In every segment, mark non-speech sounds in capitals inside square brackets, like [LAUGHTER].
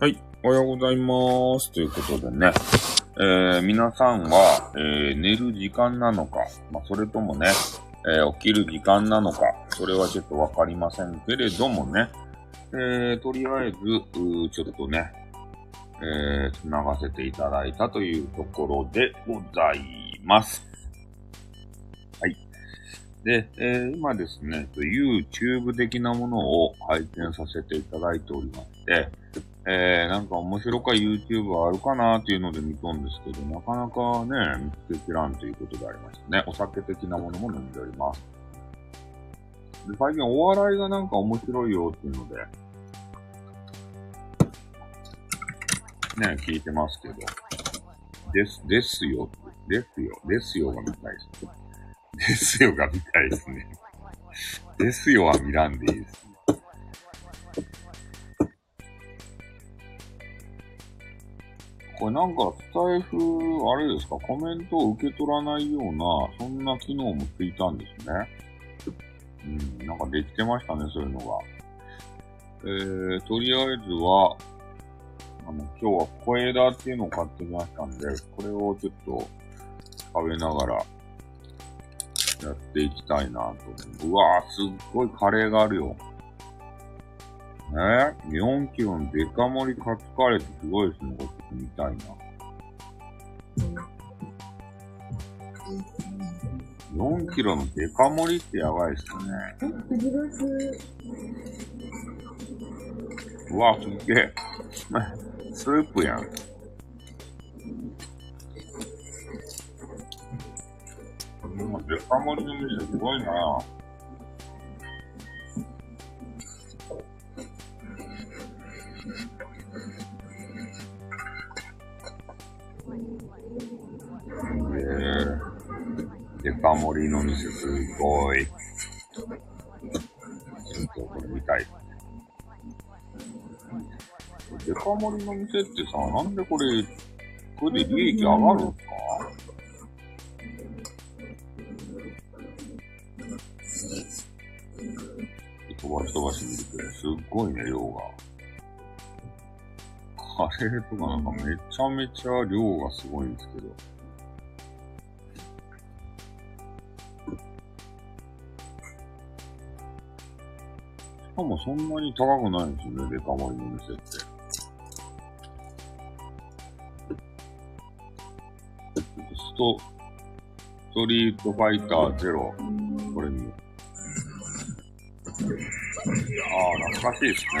はい、おはようございます。ということでね、えー、皆さんは、えー、寝る時間なのか、まあ、それともね、えー、起きる時間なのか、それはちょっとわかりませんけれどもね、え、とりあえず、ちょっとね、えー、繋がせていただいたというところでございます。はい。で、えー今ですね、YouTube 的なものを拝見させていただいておりまして、えー、なんか面白か YouTube あるかなっていうので見とんですけど、なかなかね、見つけきらんということでありましたね。お酒的なものも飲んでおります。で、最近お笑いがなんか面白いよっていうので、ね、聞いてますけど、です、ですよ、ですよ、ですよが見たいですね。ですよが見たいですね。ですよは見らんでいいですね。これなんかスタイフ、あれですか、コメントを受け取らないような、そんな機能もついたんですね。うん、なんかできてましたね、そういうのが。えー、とりあえずは、あの、今日は小枝っていうのを買ってきましたんで、これをちょっと食べながらやっていきたいなと思う。うわぁ、すっごいカレーがあるよ。えー、4キロのデカ盛りカツカレーってすごいですね。これちょっと見たいな。4キロのデカ盛りってやばいっすね。うわ、すっげえ。[LAUGHS] スープやん。うんデカ盛りの店すごいなデカ盛りの店すごい。ちょっとこれ見たい。デカ盛りの店ってさ、なんでこれ、これで利益上がるんすか飛ばし飛ばし見るけど、すっごいね、量が。カレーとかなんかめちゃめちゃ量がすごいんですけど。かもそんなに高くないんですよね、デカ盛りの店って。スト、ストリートファイターゼロ。これに。ああ、懐かしいですね。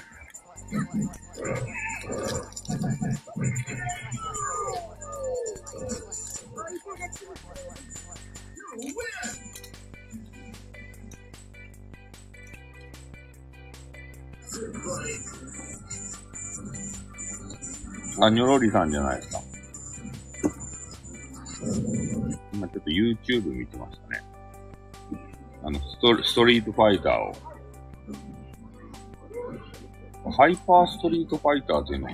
あ、ニョロリさんじゃないですか。今ちょっと YouTube 見てましたね。あの、ストストリートファイターを。ハイパーストリートファイターっていうのが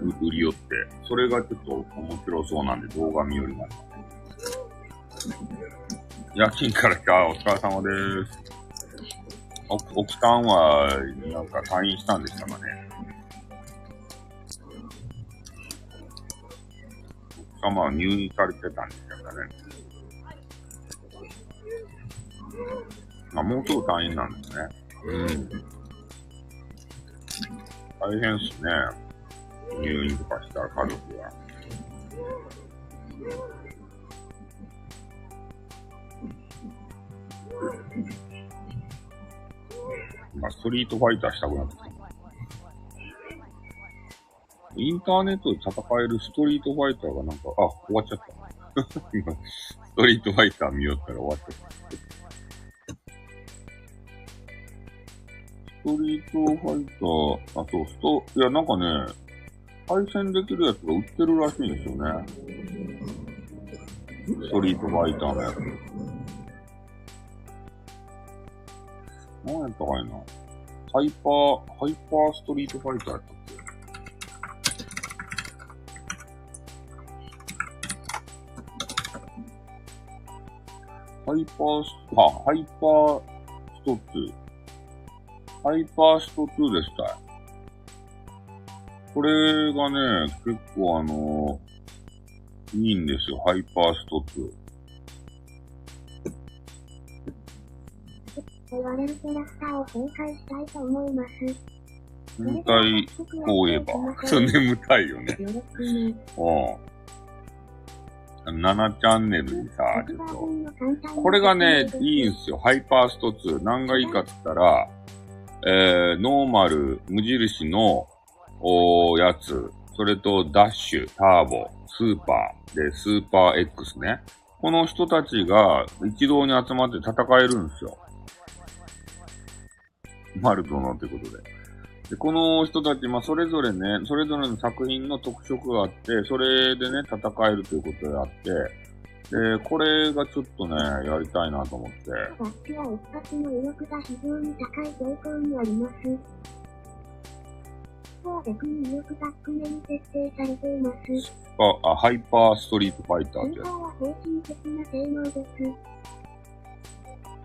売り寄って、それがちょっと面白そうなんで動画見よりました。夜勤から来た、お疲れ様です。奥奥さんは、なんか退院したんでしたかね。奥様は入院されてたんでしたかね。あ、もうすぐ退院なんですね。うん。大変っすね。入院とかしたら家族は。まあ、ストリートファイターしたくなってきた。インターネットで戦えるストリートファイターがなんか、あ、終わっちゃった。[LAUGHS] 今、ストリートファイター見よったら終わっちゃった。ストリートファイター、あ、そう、スト、いや、なんかね、対戦できるやつが売ってるらしいんですよね。ストリートファイターのやつ。何やったかいな。ハイパー、ハイパーストリートファイターやったハイパース、あ、ハイパースト2。ハイパースト2でしたよ。これがね、結構あのいいんですよ、ハイパースト2。言われるキャラクターを紹介したいと思います。眠たい、こういえば。そう、眠たいよね。うん。7チャンネルにさ、ちょっと。これがね、いいんすよ。ハイパースト2。何がいいかって言ったら、えー、ノーマル、無印の、おやつ、それとダッシュ、ターボ、スーパー、で、スーパー X ね。この人たちが一堂に集まって戦えるんですよ。マルトのってことで。で、この人たち、まあ、それぞれね、それぞれの作品の特色があって、それでね、戦えるということであって、で、これがちょっとね、やりたいなと思って。バッチは一発の威力が非常に高い傾向にあります。は逆に威力が低めに設定されています。あ、あハイパーストリートファイターって。ハイパーは平均的な性能です。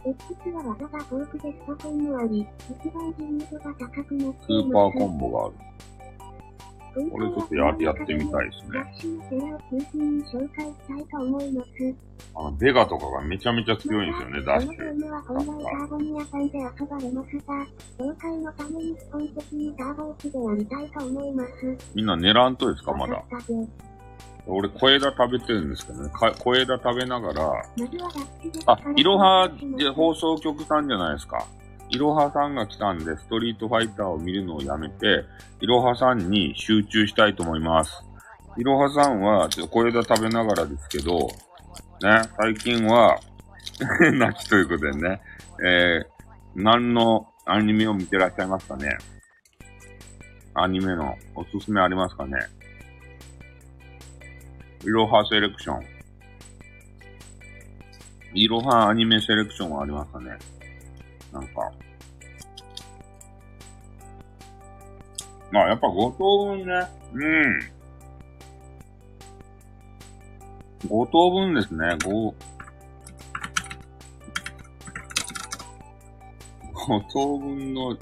X は技が豊富でスパコンもあり、一番自由度が高くなって。スーパーコンボがある。これちょっとややってみたいですね。あの、ベガとかがめちゃめちゃ強いんですよね、ダッシュ。みんな狙んとですか、まだ？俺、小枝食べてるんですけどね。小枝食べながら、あ、いろは放送局さんじゃないですか。いろはさんが来たんで、ストリートファイターを見るのをやめて、いろはさんに集中したいと思います。いろはさんは、ちょっと小枝食べながらですけど、ね、最近は [LAUGHS] 泣きということでね、えー、何のアニメを見てらっしゃいますかねアニメのおすすめありますかねいろはセレクション。いろはアニメセレクションはありますかねなんか。まあ、やっぱ五等分ね。うん。五等分ですね。五、五等分の、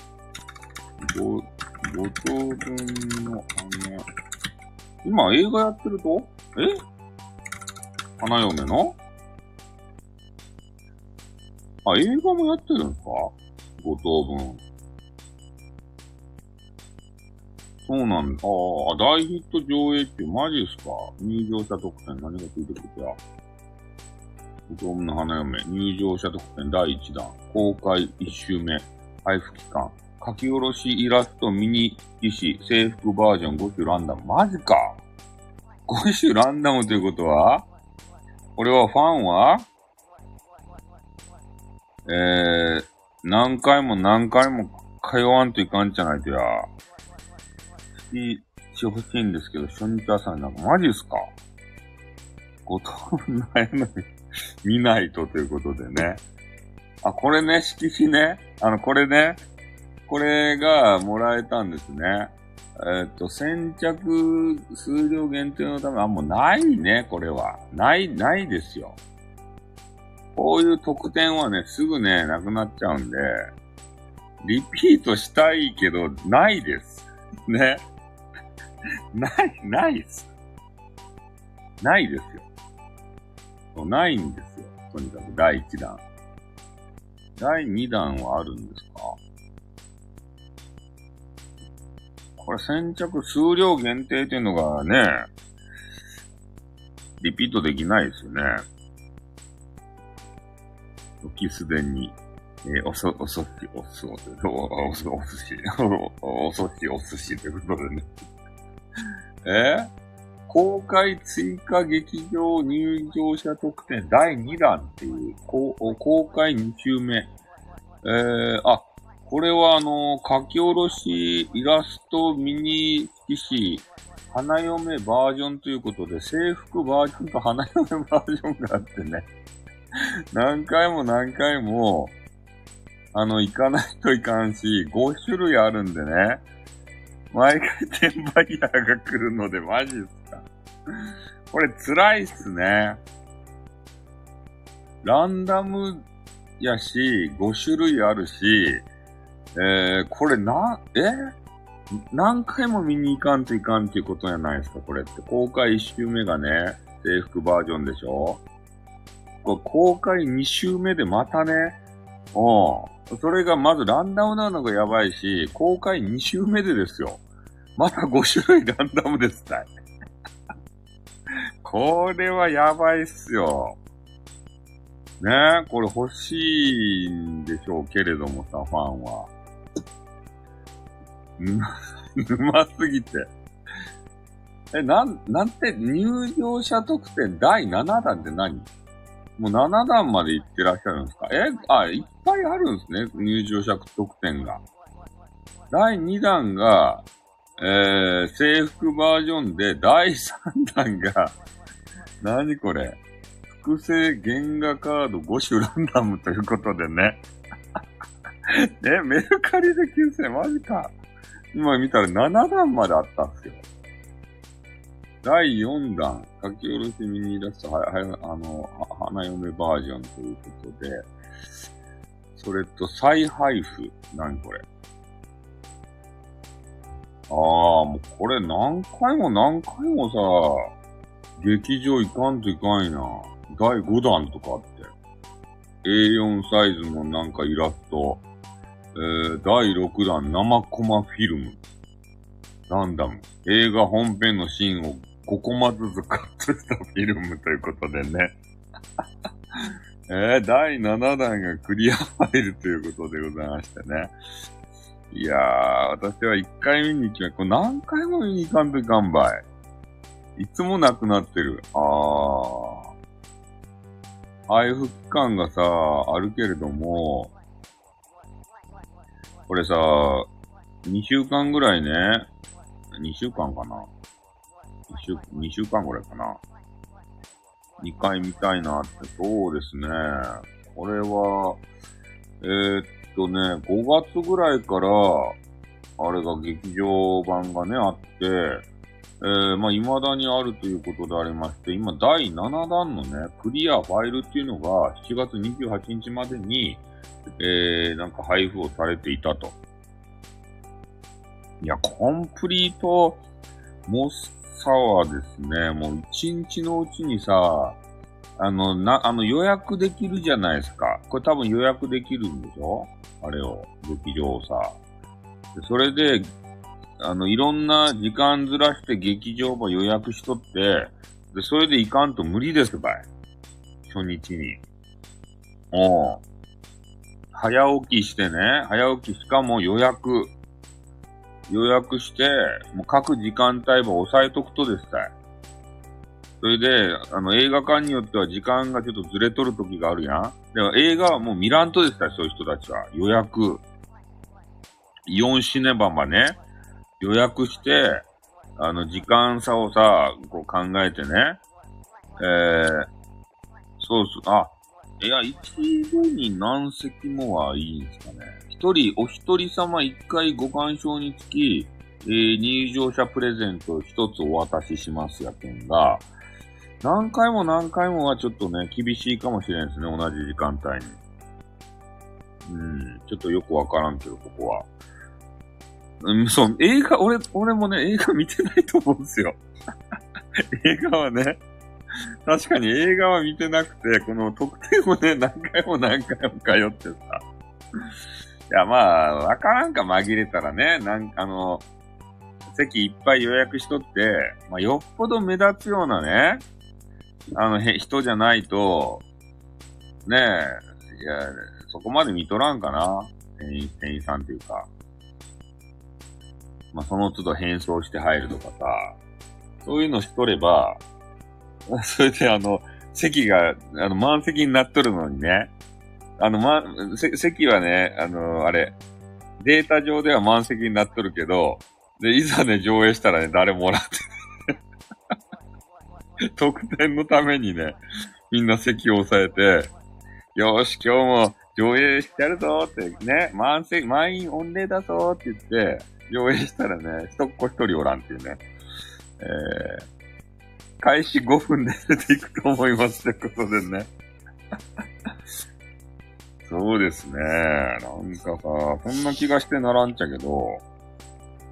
五、五等分の、あの、今映画やってると？え？花嫁の？あ、映画もやってるんですか ?5 等分。そうなんだ。ああ、大ヒット上映ってマジっすか？入場者特典何がついてくるか5等分の花嫁。入場者特典第1弾。公開1周目。配布期間。書き下ろしイラストミニ騎士制服バージョン5種ランダム。マジか5種ランダムということはこれはファンは？えー、何回も何回も通わんといかんじゃないとや。好きしてほしいんですけど、初日朝になんかマジっすか？ごとないのに見ないとということでね。あ、これね、色紙ね。あの、これね。これがもらえたんですね。えっ、と、先着数量限定のため、あ、もうないね、これは。ない、ないですよ。こういう特典はね、すぐね、なくなっちゃうんで、リピートしたいけど、ないです。ね。[LAUGHS] ない、ないです。ないですよ。ないんですよ。とにかく第1弾。第2弾はあるんですか？これ先着数量限定っていうのがね、リピートできないですよね。時すでに、えー、おそ、おそし、おそ、おおそ、お寿司、[LAUGHS] おそし、お寿司ということでね。[LAUGHS] えー、公開追加劇場入場者特典第2弾っていう、公公開2週目。えー、あ、これはあの、書き下ろしイラストミニ騎士、花嫁バージョンということで、制服バージョンと花嫁バージョンがあってね。[LAUGHS] 何回も何回も、あの、行かないといかんし、5種類あるんでね。毎回転売ヤーが来るので、マジっすか。これ辛いっすね。ランダムやし、5種類あるし、えー、これな、え？何回も見に行かんといかんっていうことじゃないですか、これって。公開1周目がね、制服バージョンでしょ？これ公開2周目でまたね、うん。それがまずランダムなのがやばいし、公開2周目でですよ。また5種類ランダムですたい。[LAUGHS] これはやばいっすよ。ね、これ欲しいんでしょうけれどもさ、ファンは。沼、沼すぎて。え、なん、なんて、入場者特典第7弾って何？もう7弾まで行ってらっしゃるんですか？え、あ、いっぱいあるんですね、入場者特典が。第2弾が、えー、制服バージョンで、第3弾が、[LAUGHS] 何これ？複製原画カード5種ランダムということでね。[LAUGHS] え、メルカリで9000マジか。今見たら7弾まであったんですよ。第4弾、書き下ろしミニイラスト、は、は、あの、花嫁バージョンということで、それと再配布。何これ。ああ、もうこれ何回も何回もさ、劇場行かんといかんやな。第5弾とかあって。A4 サイズのなんかイラスト。えー、第6弾生コマフィルム。ランダム。映画本編のシーンを5コマずつカットしたフィルムということでね。[LAUGHS] えー、第7弾がクリアファイルということでございましてね。いやー、私は1回見に行きまこれ何回も見に行かんといかんばい。いつもなくなってる。あー。配布期間がさ、あるけれども、これさ、2週間ぐらいね、2週間かな ?2 週、2週間ぐらいかな ?2 回見たいなって、そうですね。これは、えー、っとね、5月ぐらいから、あれが劇場版がね、あって、えー、まあ、未だにあるということでありまして、今、第7弾のね、クリアファイルっていうのが、7月28日までに、えー、なんか配布をされていたと。いや、コンプリートモスサはですね、もう1日のうちにさ、あの、な、あの予約できるじゃないですか。これ多分予約できるんでしょ？あれを、劇場をさ。それで、あの、いろんな時間ずらして劇場も予約しとって、で、それで行かんと無理ですばい。初日に。おう。早起きしてね、早起きしかも予約。予約して、もう各時間帯も押さえとくとですたい。それで、あの、映画館によっては時間がちょっとずれとる時があるやん。でも映画はもう見らんとですたい、そういう人たちは。予約。イオンシネバマね。予約して、あの、時間差をさ、こう考えてね、えー、そうそう、あ、いや、一度に何席もはいいんですかね。一人、お一人様一回ご鑑賞につき、えー、入場者プレゼント一つお渡ししますやけんが、何回も何回もはちょっとね、厳しいかもしれないですね、同じ時間帯に。うん、ちょっとよくわからんけど、ここは。うん、そう、映画、俺、俺もね、映画見てないと思うんですよ。[LAUGHS] 映画はね、[LAUGHS] 確かに映画は見てなくて、この特典をね、[LAUGHS] 何回も何回も通ってさ。いや、まあ、わからんか紛れたらね、なんあの、席いっぱい予約しとって、まあ、よっぽど目立つようなね、あの、へ、人じゃないと、ねえ、いや、そこまで見とらんかな。店員、店員さんっていうか。まあ、その都度変装して入るとかさ、そういうのしとれば、[LAUGHS] それであの、席が、あの、満席になっとるのにね、あの、ま、席はね、あの、あれ、データ上では満席になっとるけど、で、いざね、上映したらね、誰もおらんって。[LAUGHS] 特典のためにね、みんな席を押さえて、よし、今日も上映してやるぞってね、満席、満員御礼だぞって言って、上映したらね、一っ子一人おらんっていうね。えー、開始5分で出ていくと思いますってことでね。[LAUGHS] そうですね。なんかさ、そんな気がしてならんちゃけど、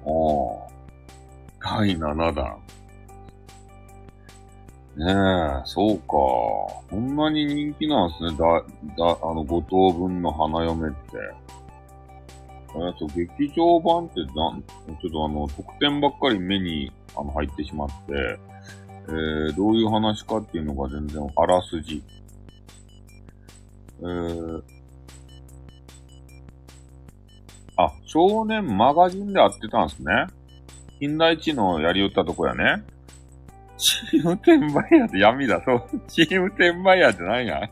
ああ、第7弾。ねえ、そうか。こんなに人気なんですね。だ、だ、あの、五等分の花嫁って。えー、そう、劇場版ってなん、ちょっとあの、特典ばっかり目に、あの、入ってしまって、えー、どういう話かっていうのが全然、あらすじ。えー、あ、少年マガジンで会ってたんですね。近代知能やりよったとこやね。チーム転売ヤーって闇だ、そう。チーム転売ヤーって何や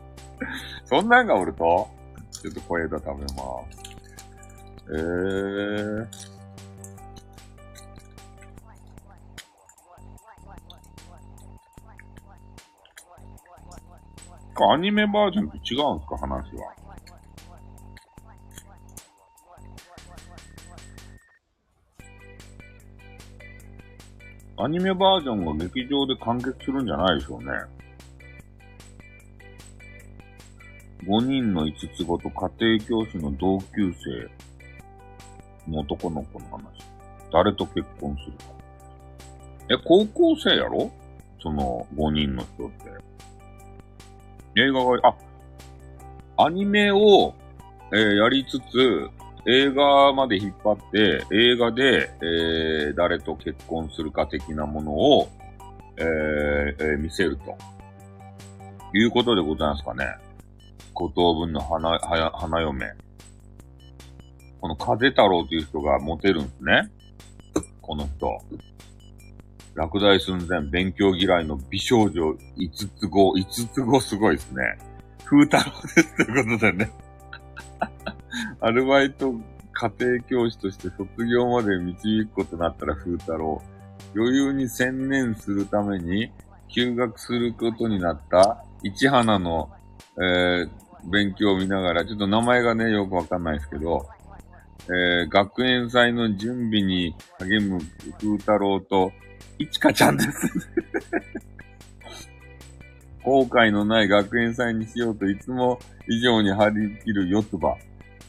そんなんがおるとちょっと小枝食べます。えー。かアニメバージョンと違うんですか話は。アニメバージョンが劇場で完結するんじゃないでしょうね。5人の5つ子と家庭教師の同級生の男の子の話。誰と結婚するか。え、高校生やろ？その5人の人って。映画が、あ、アニメを、えーやりつつ、映画まで引っ張って、映画で、えー誰と結婚するか的なものを、えーえー見せると。いうことでございますかね。五等分の花、花、花嫁。この風太郎という人がモテるんですね。この人。落第寸前、勉強嫌いの美少女五つ子、五つ子すごいですね。風太郎ですということでね。[LAUGHS] アルバイト家庭教師として卒業まで導くことになったら風太郎。余裕に専念するために休学することになった市花の、えー勉強を見ながら、ちょっと名前がね、よくわかんないですけど、えー学園祭の準備に励む風太郎と、いちかちゃんです。[LAUGHS] 後悔のない学園祭にしようといつも以上に張り切る四つ葉。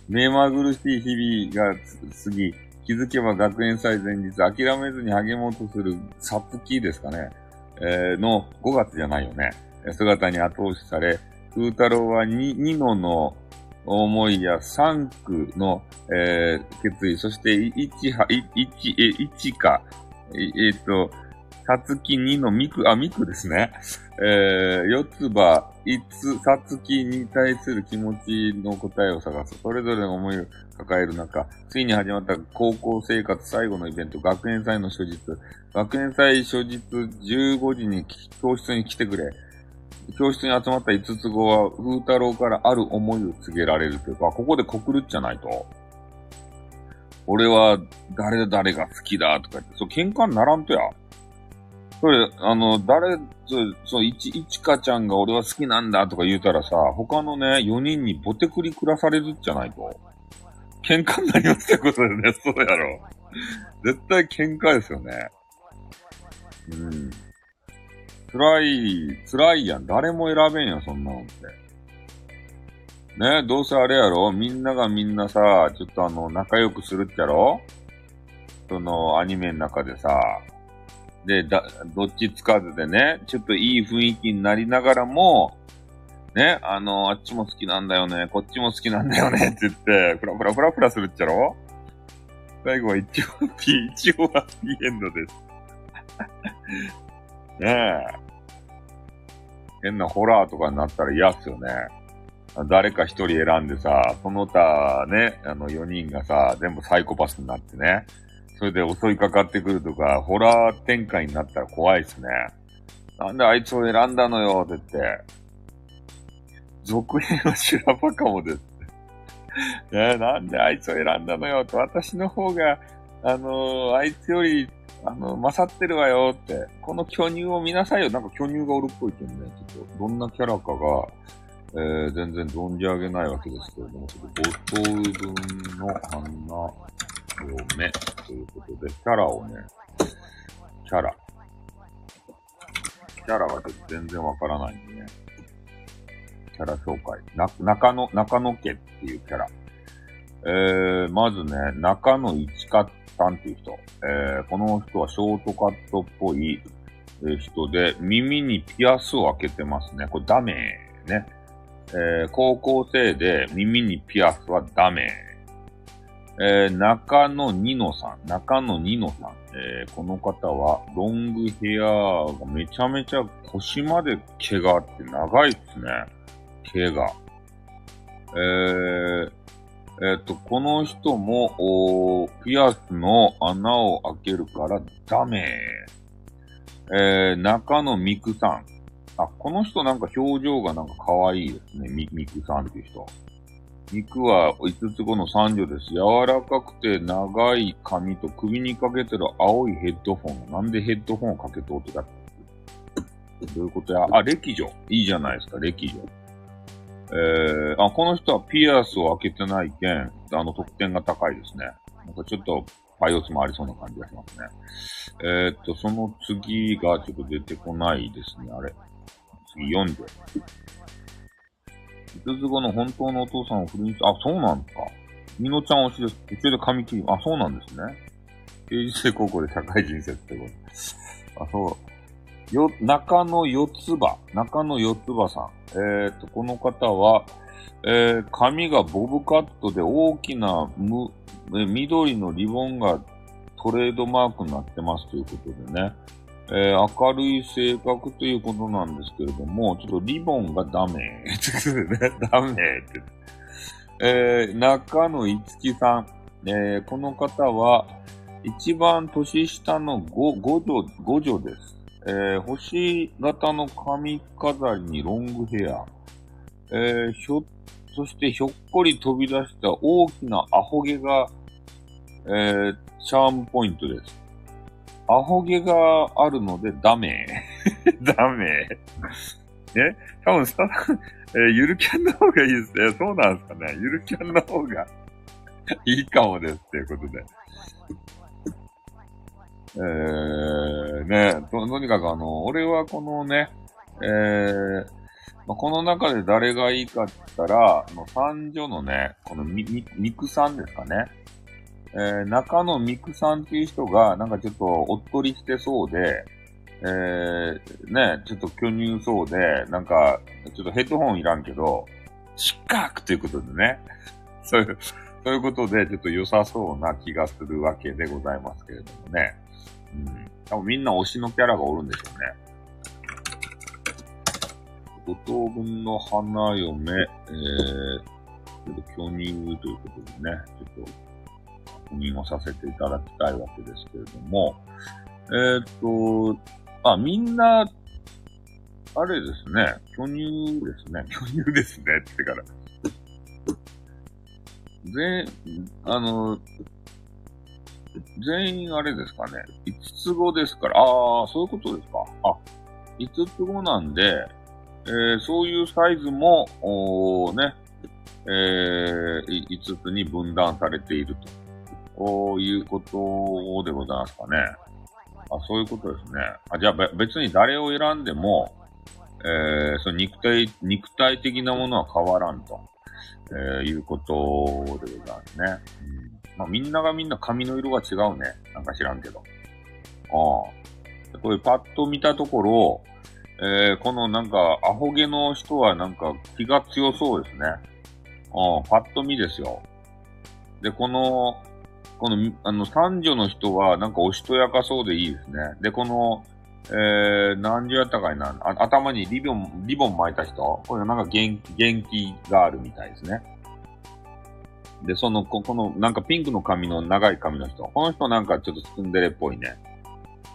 目まぐるしい日々が過ぎ、気づけば学園祭前日、諦めずに励もうとするさつきですかね。えーの5月じゃないよね。えー姿に後押しされ、風太郎はニニノの思いや3区の、えー決意、そして、い一は、い一、え、一か、ええーっと、さつき2のミク、あ、ミクですね。えー、四つ葉、いつ、さつきに対する気持ちの答えを探す。それぞれの思いを抱える中、ついに始まった高校生活最後のイベント、学園祭の初日。学園祭初日15時に教室に来てくれ。教室に集まった五つ子は、風太郎からある思いを告げられるというか、ここで告るっちゃないと。俺は誰誰が好きだとか言って、そう喧嘩にならんとや。それ、あの、誰、そう、そう、いち、いちかちゃんが俺は好きなんだとか言うたらさ、他のね、4人にボテクリ暮らされるっちゃないと。喧嘩になりますってことだよね、そうやろ。絶対喧嘩ですよね。うん。辛い、辛いやん。誰も選べんやん、そんなのって。ねどうせあれやろ？みんながみんなさ、ちょっとあの、仲良くするっちゃろ？その、アニメの中でさ、で、だ、どっちつかずでね、ちょっといい雰囲気になりながらも、ね、あの、あっちも好きなんだよね、こっちも好きなんだよねって言って、ふらふらふらふらするっちゃろ？最後は一応、一応ハッピーエンドです。[LAUGHS] ねえ。変なホラーとかになったら嫌っすよね。誰か一人選んでさ、その他ね、あの4人がさ、全部サイコパスになってね。それで襲いかかってくるとか、ホラー展開になったら怖いっすね。なんであいつを選んだのよって言って。続編は修羅場かもです。[LAUGHS] ねえなんであいつを選んだのよって、私の方があのー、あいつより、あの、勝ってるわよって、この巨乳を見なさいよ。なんか巨乳がおるっぽいけどね、ちょっと、どんなキャラかが、えー、全然存じ上げないわけですけれども、ちょっと、五等分の花嫁ということで、キャラをね、キャラ。キャラがちょっと全然わからないんでね。キャラ紹介。な、中野、中野家っていうキャラ。えー、まずね、中野一花さんっていう人。えー、この人はショートカットっぽい人で、耳にピアスを開けてますね。これダメね。えー、高校生で耳にピアスはダメ。えー、中野ニノさん、中野ニノさん。えー、この方はロングヘアがめちゃめちゃ腰まで毛があって長いっすね。毛が。えー、えっ、と、この人も、おピアスの穴を開けるからダメ。えー、中野ミクさん。あ、この人なんか表情がなんか可愛いですね。ミミクさんっていう人。肉は5つ子の三女です。柔らかくて長い髪と首にかけてる青いヘッドフォン。なんでヘッドフォンをかけとってたどういうことや？あ、歴女。いいじゃないですか、歴女。えー、あ、この人はピアスを開けてないけん、あの、得点が高いですね。なんかちょっと、パイオスもありそうな感じがしますね。えー、っと、その次がちょっと出てこないですね、あれ。次4条。五つ子の本当のお父さんを不倫し、あ、そうなんですか。みのちゃん推しです。途中で髪切り、あ、そうなんですね。定時制高校で社会人設ってこと。あ、そう。よ、中野四つ葉。中野四つ葉さん。えっ、と、この方は、えー、髪がボブカットで大きなむ、え緑のリボンがトレードマークになってますということでね。えー、明るい性格ということなんですけれども、ちょっとリボンがダメ。[LAUGHS] ダメって。えー、中野いつきさん。えー、この方は、一番年下の五、五女、五女です。えー、星型の髪飾りにロングヘア。えー、ひょ、そしてひょっこり飛び出した大きなアホ毛が、えー、チャームポイントです。アホ毛があるのでダメ。[LAUGHS] ダメ。ね多分さ、[LAUGHS] えー、ゆるキャンの方がいいですね。そうなんですかね。ゆるキャンの方が [LAUGHS] いいかもです。ということで。えー、ねと、とにかくあの、俺はこのね、えー、まあ、この中で誰がいいかって言ったら、あの三女のね、このみ、み、みくさんですかね。えー、中野みくさんっていう人が、なんかちょっとおっとりしてそうで、えー、ね、ちょっと巨乳そうで、なんか、ちょっとヘッドホンいらんけど、失格ということでね。[LAUGHS] そういう、そういうことで、ちょっと良さそうな気がするわけでございますけれどもね。うん。多分みんな推しのキャラがおるんでしょうね。五等分の花嫁、えー、ちょっと巨乳ということでね、ちょっと確認をさせていただきたいわけですけれども、えー、っと、あ、みんな、あれですね、巨乳ですね、巨乳ですね、ってから。全、あの、全員あれですかね、5つ子ですから、ああ、そういうことですか。あ、5つ子なんで、えー、そういうサイズも、おね、えー、5つに分断されていると。こういうことでございますかね。あ、そういうことですね。あ、じゃあ別に誰を選んでも、えー、その肉体、肉体的なものは変わらんと、えー、いうことでございますね。うん、まあみんながみんな髪の色が違うね。なんか知らんけど。ああ。これパッと見たところ、えー、このなんかアホ毛の人はなんか気が強そうですね。ああ、パッと見ですよ。で、この、この、あの、三女の人は、なんかおしとやかそうでいいですね。で、この、えー、何時やったかいな、あ頭にリボン、リボン巻いた人、これなんか元気、元気があるみたいですね。で、その、ここの、なんかピンクの髪の長い髪の人。この人なんかちょっとツンデレっぽいね。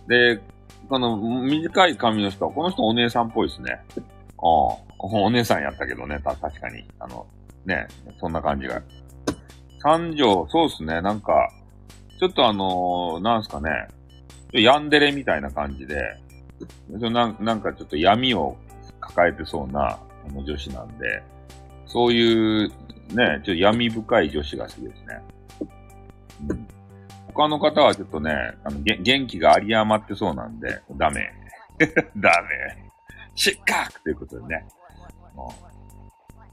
で、この短い髪の人、この人お姉さんっぽいですね。ああ、お姉さんやったけどね、た、確かに。あの、ね、そんな感じが三条、そうっすね。なんか、ちょっとあのーなんすかね、ヤンデレみたいな感じで、なんなんかちょっと闇を抱えてそうなあの女子なんで、そういうね、ちょっと闇深い女子が好きですね。うん、他の方はちょっとね、あのげ元気が有り余ってそうなんで、ダメ。[LAUGHS] ダメ。失格ということでね。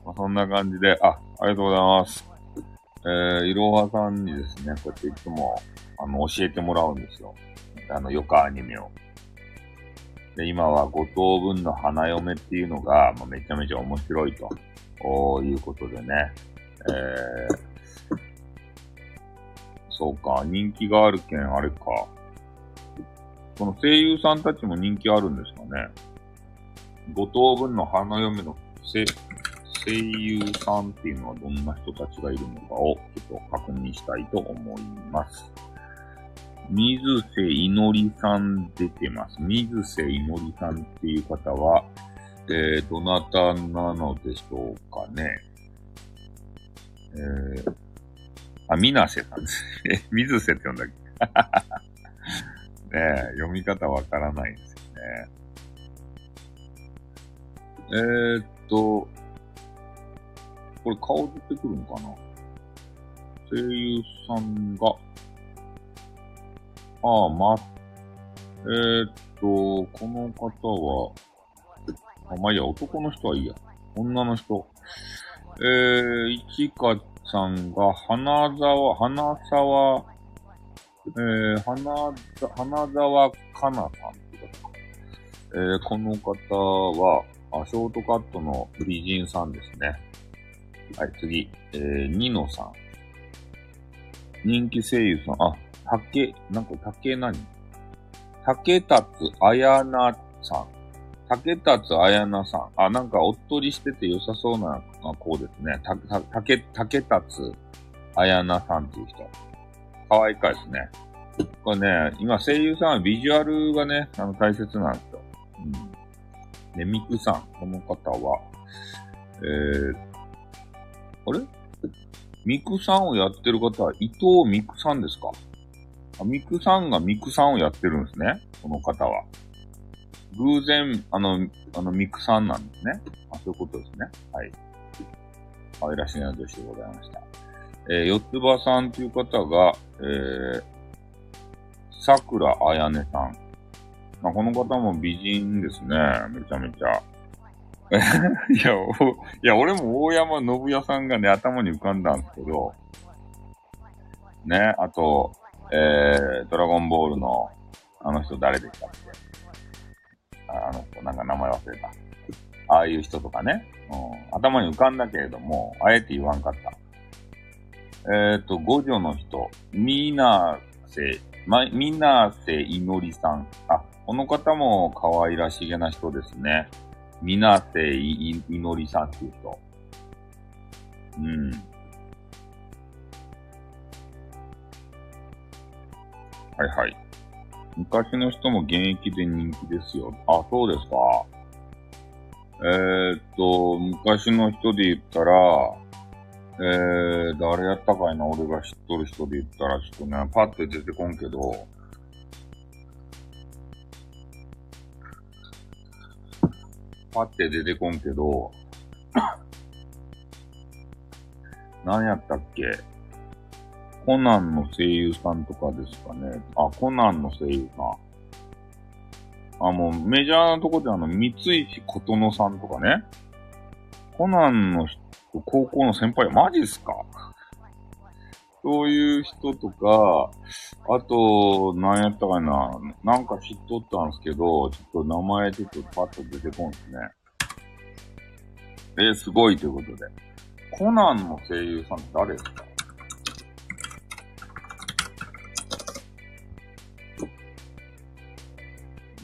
まあ、そんな感じで、あ、ありがとうございます。えー、いろはさんにですね、こうやっていつも、あの、教えてもらうんですよ。あの、ヨカアニメを。で、今は五等分の花嫁っていうのが、まあ、めちゃめちゃ面白いと、こういうことでね。えー、そうか、人気があるけん、あれか。この声優さんたちも人気あるんですかね。五等分の花嫁の声声優さんっていうのはどんな人たちがいるのかをちょっと確認したいと思います。水瀬いのりさん出てます。水瀬いのりさんっていう方は、えー、どなたなのでしょうかね。えー、あ、みなせさんです。え、[LAUGHS] 水瀬って呼んだっけ？[LAUGHS] ねえ、読み方わからないですよね。えー、っと、これ顔出てくるのかな？声優さんが、ああ、ま、えー、っと、この方は、あ、まあ、いいや、男の人はいいや。女の人。えー、いちかさんが、花沢、花沢、えー、花、花沢かなさんって方か。えー、この方は、あ、ショートカットの美人さんですね。はい、次。えー、ニノさん。人気声優さん。あ、竹、なんか竹何？竹達彩菜さん。竹達彩菜さん。あ、なんかおっとりしてて良さそうな子ですね。竹、竹達彩菜さんっていう人。可愛いかいですね。これね、今声優さんはビジュアルがね、あの大切なんですよ。うん。で、ミクさん。この方は、えー、あれ？ミクさんをやってる方は伊藤ミクさんですか？あミクさんがミクさんをやってるんですね。この方は。偶然、あの、あの、ミクさんなんですね。あ、そういうことですね。はい。可愛らしいな女子でございました。えー、四つ葉さんという方が、えー、桜あやねさん。まあ、この方も美人ですね。めちゃめちゃ。[LAUGHS] いや、いや、俺も大山信也さんがね、頭に浮かんだんですけど、ね、あと、えー、ドラゴンボールの、あの人誰でしたっけ？あの人、なんか名前忘れた。ああいう人とかね、うん、頭に浮かんだけれども、あえて言わんかった。えっ、ー、と、五女の人、みなせ、ま、みなせいのりさん。あ、この方も可愛らしげな人ですね。みなせいいのりさんっていう人。うん。はいはい。昔の人も現役で人気ですよ。あ、そうですか。えー、っと、昔の人で言ったら、えー、誰やったかいな、俺が知っとる人で言ったら、ちょっとね、パッて出てこんけど、パッて出てこんけど、[COUGHS] 何やったっけ？コナンの声優さんとかですかね。あ、コナンの声優さん。あ、もうメジャーなとこであの、三石琴乃さんとかね。コナンの、高校の先輩、マジっすか？そういう人とか、あと、何やったかな。なんか知っとったんですけど、ちょっと名前ちょっとパッと出てこんですね。え、すごいということで。コナンの声優さんって誰ですか？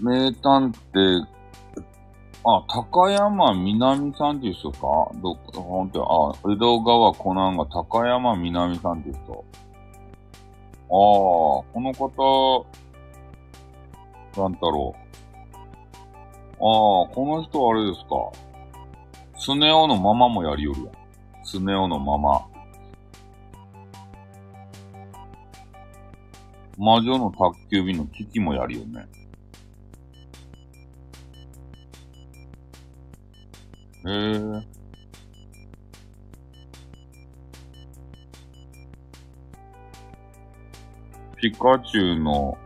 名探偵、あ、高山南さんっていう人か？ど、ほんと、あ、江戸川コナンが高山南さんっていう人。ああ、この方、なんだろう。ああ、この人あれですか。スネ夫のままもやりよるやん。スネ夫のまま。魔女の宅急便の危機もやるよね。へえ。ピカチュウの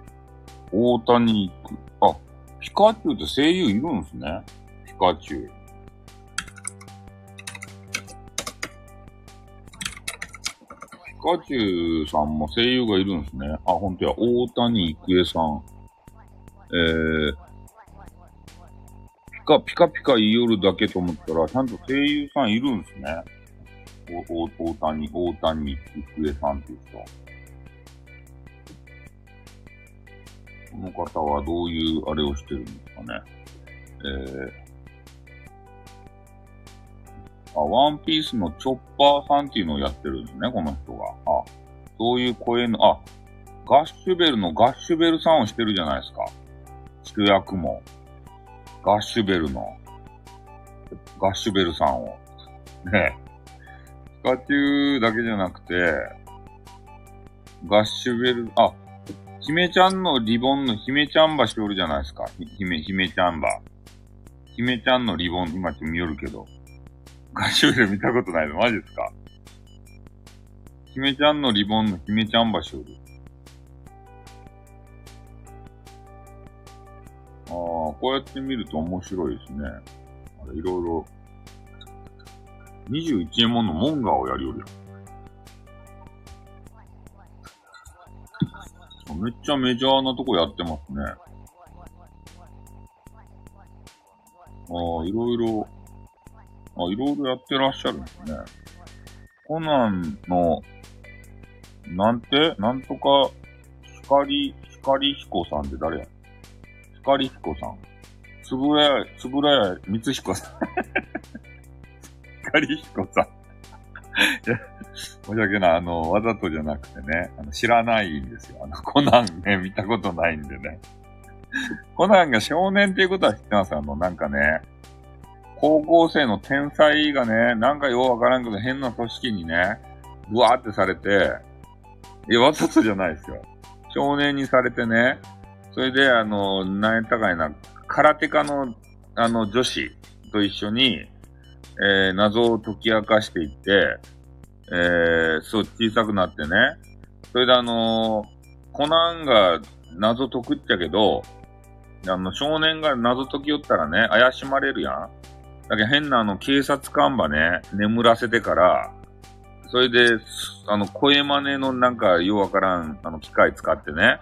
大谷行く。あ、ピカチュウって声優いるんですね。ピカチュウ。ピカチュウさんも声優がいるんですね。あ、ほんとや。大谷育恵さん。えー、カ、ピカピカ言いよるだけと思ったら、ちゃんと声優さんいるんですね。お、お、大谷、大谷育恵さんっていう人。この方はどういうあれをしてるんですかね。えー、あ、ワンピースのチョッパーさんっていうのをやってるんですね、この人が。あ、そういう声の、あ、ガッシュベルのガッシュベルさんをしてるじゃないですか。主役も。ガッシュベルの、ガッシュベルさんを。ねピカチュウだけじゃなくて、ガッシュベル、あ、姫ちゃんのリボンの姫ちゃんばしおるじゃないですか。姫、姫ちゃんば。姫ちゃんのリボン、今ちょっと見よるけど。ガッシュベル見たことないのマジですか姫ちゃんのリボンの姫ちゃんばしおる。ああ、こうやって見ると面白いですね。あれ、いろいろ。21円ものモンガーをやりよるよ。めっちゃメジャーなとこやってますね。ああ、いろいろ、あ、いろいろやってらっしゃるんですね。コナンの、なんて？なんとか、光、光彦さんって誰や？光彦さん。つぶらや、つぶらや、三彦さん。光彦さん。申し訳ない。あの、わざとじゃなくてね、あの知らないんですよ。あの、コナンね、見たことないんでね。コナンが少年っていうことは知ってますあの、なんかね、高校生の天才がね、なんかようわからんけど変な組織にね、ブワーってされて、いや、わざとじゃないですよ。少年にされてね、それで、あの、なんやったかいな、空手家の、あの、女子と一緒に、えー、謎を解き明かしていって、えー、そう、小さくなってね。それであのー、コナンが謎解くっちゃけど、あの、少年が謎解きよったらね、怪しまれるやん。だけど変なあの、警察官ばね、眠らせてから、それで、あの、声真似のなんか、ようわからん、あの、機械使ってね、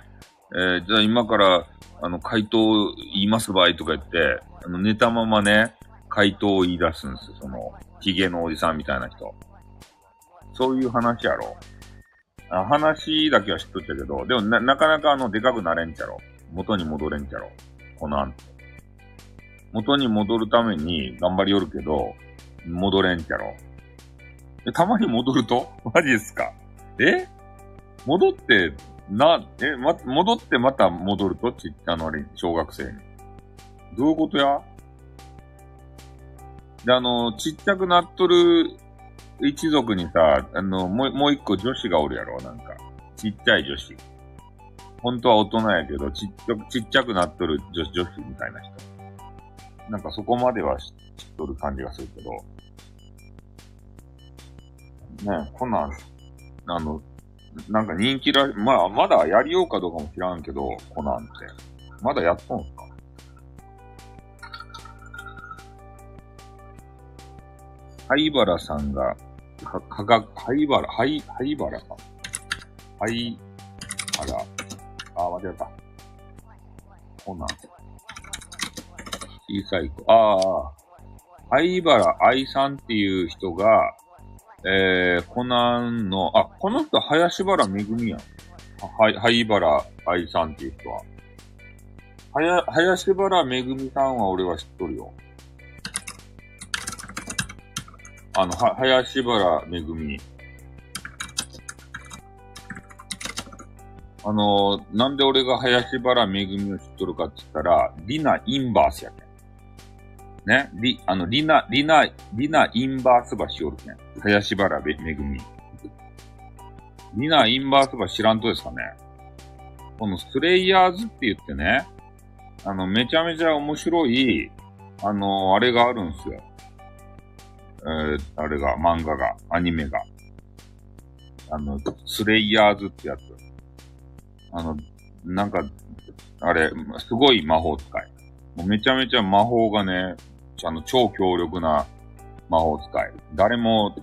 えー、じゃあ今から、あの、回答言います場合とか言って、あの、寝たままね、回答を言い出すんですよ。その、ヒゲのおじさんみたいな人。そういう話やろ。あ話だけは知っとったけど、でもな、なかなかあの、でかくなれんちゃろ。元に戻れんちゃろ。このん元に戻るために頑張りよるけど、戻れんちゃろ。たまに戻ると？マジですかえ？戻って、な、え、ま、戻ってまた戻ると？ちっちゃの小学生に。どういうことや？で、あの、ちっちゃくなっとる一族にさ、あの、もう、もう一個女子がおるやろ、なんか。ちっちゃい女子。本当は大人やけど、ちっちゃちっちゃくなっとる女子女子みたいな人。なんかそこまでは知っとる感じがするけど。ねえ、こんなん、あの、なんか人気ら、まあ、まだやりようかどうかも知らんけど、コナンって。まだやっとんすか？灰原さんが、か、かが、灰原、灰、灰原か。灰原。あ、間違った。コナン。小さい子。ああ、灰原愛さんっていう人が、えー、コナンの、あ、この人、林原めぐみやん。は、はい灰原愛さんっていう人は。はや、林原めぐみさんは俺は知っとるよ。あの、は、林原めぐみ。あの、なんで俺が林原めぐみを知っとるかって言ったら、リナインバースやけん。ね、リ、あの、リナ、リナ、リナインバース橋おるけん。林原めぐみ。リナインバース橋知らんとですかねこのスレイヤーズって言ってね、あの、めちゃめちゃ面白い、あの、あれがあるんですよ。えー、あれが、漫画が、アニメが。あの、スレイヤーズってやつ。あの、なんか、あれ、すごい魔法使い。もうめちゃめちゃ魔法がね、あの、超強力な魔法使い。誰も、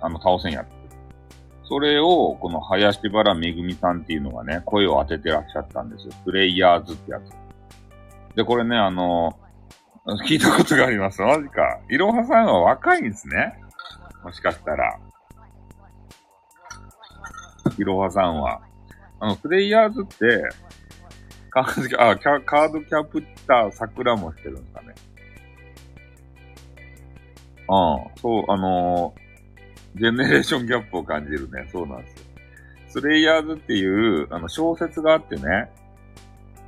あの、倒せんやつ。それを、この林原めぐみさんっていうのがね、声を当ててらっしゃったんですよ。プレイヤーズってやつ。で、これね、あの、聞いたことがあります。マジか。いろはさんは若いんですね。もしかしたら。いろはさんは。あの、プレイヤーズって、カード、あ、カードキャプター桜もしてるんですかね。ああ、そう、あのー、ジェネレーションギャップを感じるね。そうなんですよ。スレイヤーズっていう、あの、小説があってね、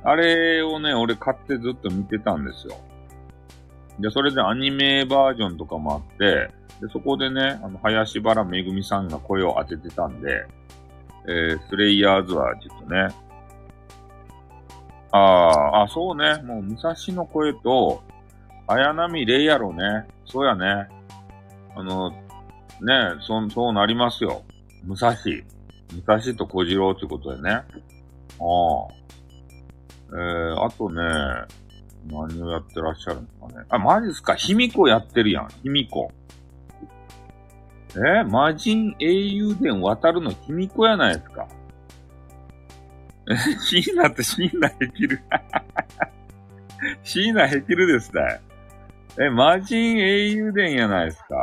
あれをね、俺買ってずっと見てたんですよ。で、それでアニメバージョンとかもあって、で、そこでね、あの、林原めぐみさんが声を当ててたんで、えー、スレイヤーズはちょっとね、ああ、あ、そうね、もう、武蔵の声と、綾波レイやろね。そうやね。あの、ねそう、そうなりますよ。武蔵。武蔵と小次郎ってことでね。ああ。えー、あとね、何をやってらっしゃるんですかね。あ、マジっすか卑弥呼やってるやん。卑弥呼。えー、魔人英雄伝渡るの卑弥呼やないですか。え、椎名って椎名ヘキル。椎名ヘキルですね。え、魔人英雄伝やないですか。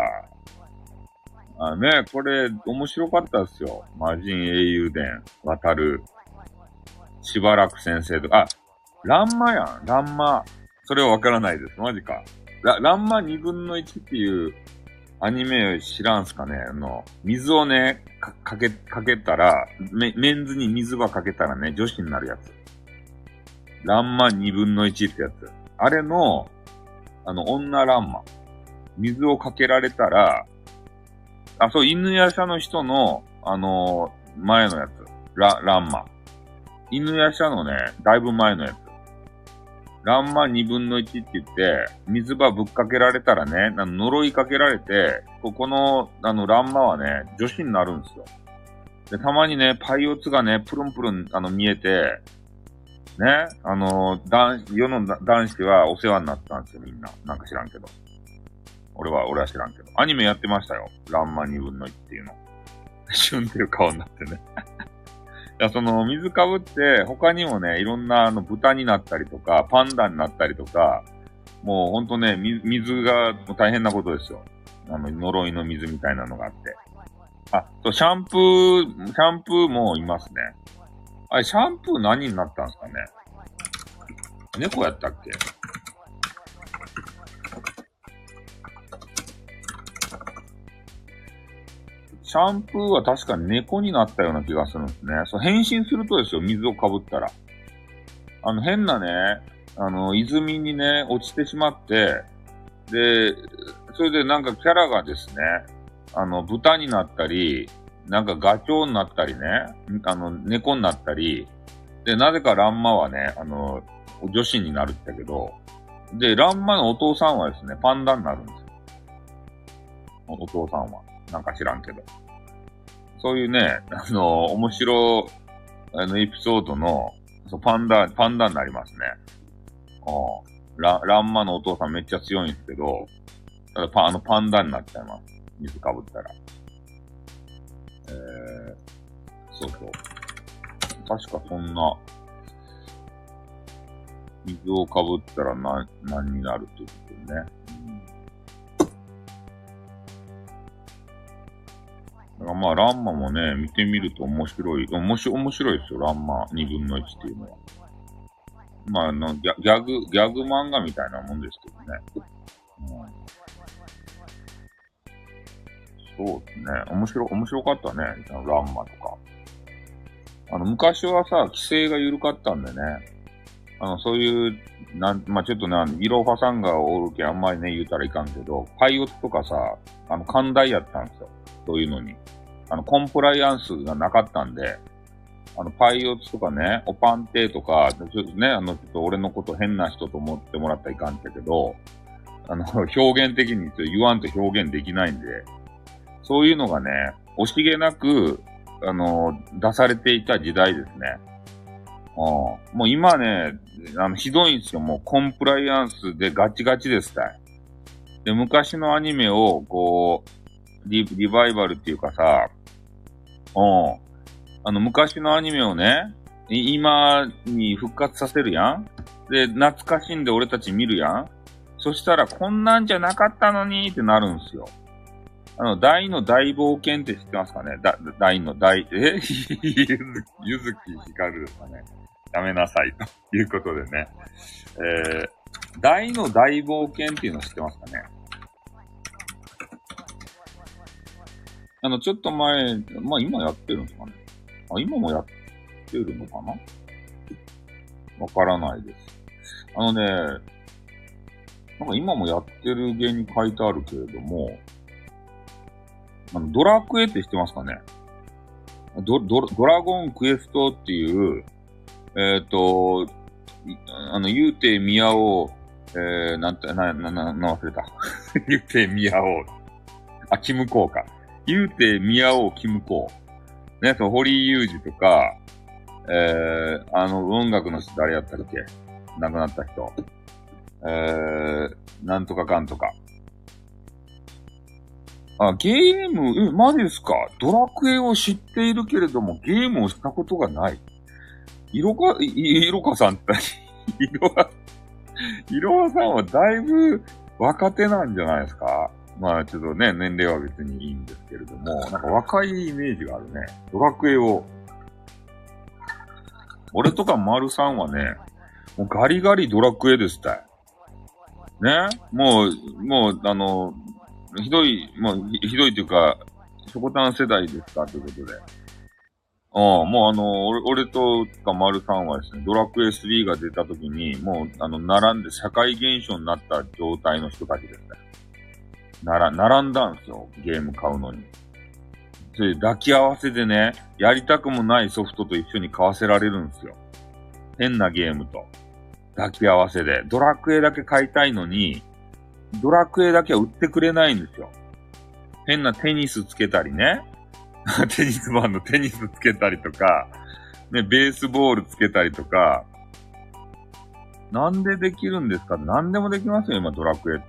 あね、これ、面白かったですよ。魔人英雄伝、渡る。しばらく先生とか、あ、ランマやん、ランマ。それはわからないです。マジか。ラ、ランマ2分の1っていうアニメ知らんすかねあの、水をね、か、かけ、かけたら、メ、メンズに水ばかけたらね、女子になるやつ。ランマ2分の1ってやつ。あれの、あの、女ランマ。水をかけられたら、あ、そう、犬夜叉の人の、あのー、前のやつ。ラ、ランマ。犬夜叉のね、だいぶ前のやつ。ランマ2分の1って言って、水場ぶっかけられたらね、呪いかけられて、ここの、あの、ランマはね、女子になるんですよ。で、たまにね、パイオツがね、プルンプルン、あの、見えて、ね、あの、男、世の男子はお世話になったんですよ、みんな。なんか知らんけど。俺は、俺は知らんけど。アニメやってましたよ。ランマ2分の1っていうの。旬っていう顔になってね。[LAUGHS] いや、その、水かぶって、他にもね、いろんな、あの、豚になったりとか、パンダになったりとか、もうほんとね、水が大変なことですよ。あの、呪いの水みたいなのがあって。あ、そう、シャンプー、シャンプーもいますね。あれ、シャンプー何になったんですかね？猫やったっけ？シャンプーは確かに猫になったような気がするんですね。そう、変身するとですよ、水をかぶったら。あの、変なね、あの、泉にね、落ちてしまって、で、それでなんかキャラがですね、あの、豚になったり、なんかガチョウになったりね、あの、猫になったり、で、なぜかランマはね、あの、女子になるってけど、で、ランマのお父さんはですね、パンダになるんですよ。お父さんは。なんか知らんけど。そういうね、あの、面白、あの、エピソードの、そう、パンダ、パンダになりますね。あラ、ランマのお父さんめっちゃ強いんですけど、パ、あの、パンダになっちゃいます。水かぶったら。ー、そうそう。確かそんな、水をかぶったら何、何になるってことね。だからまあ、ランマもね、見てみると面白い、面白面白いですよ、ランマ2分の1っていうのは。まあ、あのギャギャグ、ギャグ漫画みたいなもんですけどね。うん、そうですね。面白、面白かったね。ランマとか。あの、昔はさ、規制が緩かったんでね。あの、そういう、なん、まあ、ちょっとな、イロハさんがおるけあんまりね、言うたらいかんけど、パイオツとかさ、あの、寛大やったんですよ。そういうのに。あの、コンプライアンスがなかったんで、あの、パイオツとかね、オパンテとか、ちょっとね、あの、ちょっと俺のこと変な人と思ってもらったらいかんけど、あの、表現的に言わんと表現できないんで、そういうのがね、惜しげなく、あの、出されていた時代ですね。あもう今ね、あの、ひどいんですよ。もうコンプライアンスでガチガチですたい。で、昔のアニメを、こう、リリバイバルっていうかさ、うん。あの、昔のアニメをね、今に復活させるやんで、懐かしんで俺たち見るやんそしたら、こんなんじゃなかったのにってなるんすよ。あの、大の大冒険って知ってますかね？だ、大の大、え？ゆ [LAUGHS] ずゆずきひかるですかねやめなさい。ということでね。えー、大の大冒険っていうの知ってますかね？あの、ちょっと前、まあ今やってるんですかね？あ、今もやってるのかな？わからないです。あのね、なんか今もやってる芸に書いてあるけれども、あの、ドラクエって知ってますかね？ド、ド、ドラゴンクエストっていう、えっ、ー、と、あの、ゆうてみやおう、えー、なんて、な、な、な、な、忘れた。ゆうてみやおう。あ、キムコーか。ゆうてみやおう、キムコー。ね、そう、堀井雄二とか、えー、あの、音楽の人誰やったっけ？亡くなった人。えー、なんとかかんとか。あ、ゲーム、え、マジですか？ドラクエを知っているけれども、ゲームをしたことがない。いろか、いろかさんって、いろは、いろはさんはだいぶ若手なんじゃないですか？まあちょっとね、年齢は別にいいんですけれども、なんか若いイメージがあるね。ドラクエを。俺とか丸さんはね、もうガリガリドラクエですたい。ね？もう、もう、あの、ひどい、もう、ひどいというか、しょこたん世代ですかということで。ああ、もうあの、俺、俺とか丸さんはですね、ドラクエ3が出た時に、もう、あの、並んで社会現象になった状態の人たちですね。なら、並んだんですよ。ゲーム買うのに。それ抱き合わせでね、やりたくもないソフトと一緒に買わせられるんですよ。変なゲームと。抱き合わせで。ドラクエだけ買いたいのに、ドラクエだけは売ってくれないんですよ。変なテニスつけたりね。[LAUGHS] テニスバンドテニスつけたりとか、ね、ベースボールつけたりとか、なんでできるんですか？何でもできますよ、今、ドラクエって。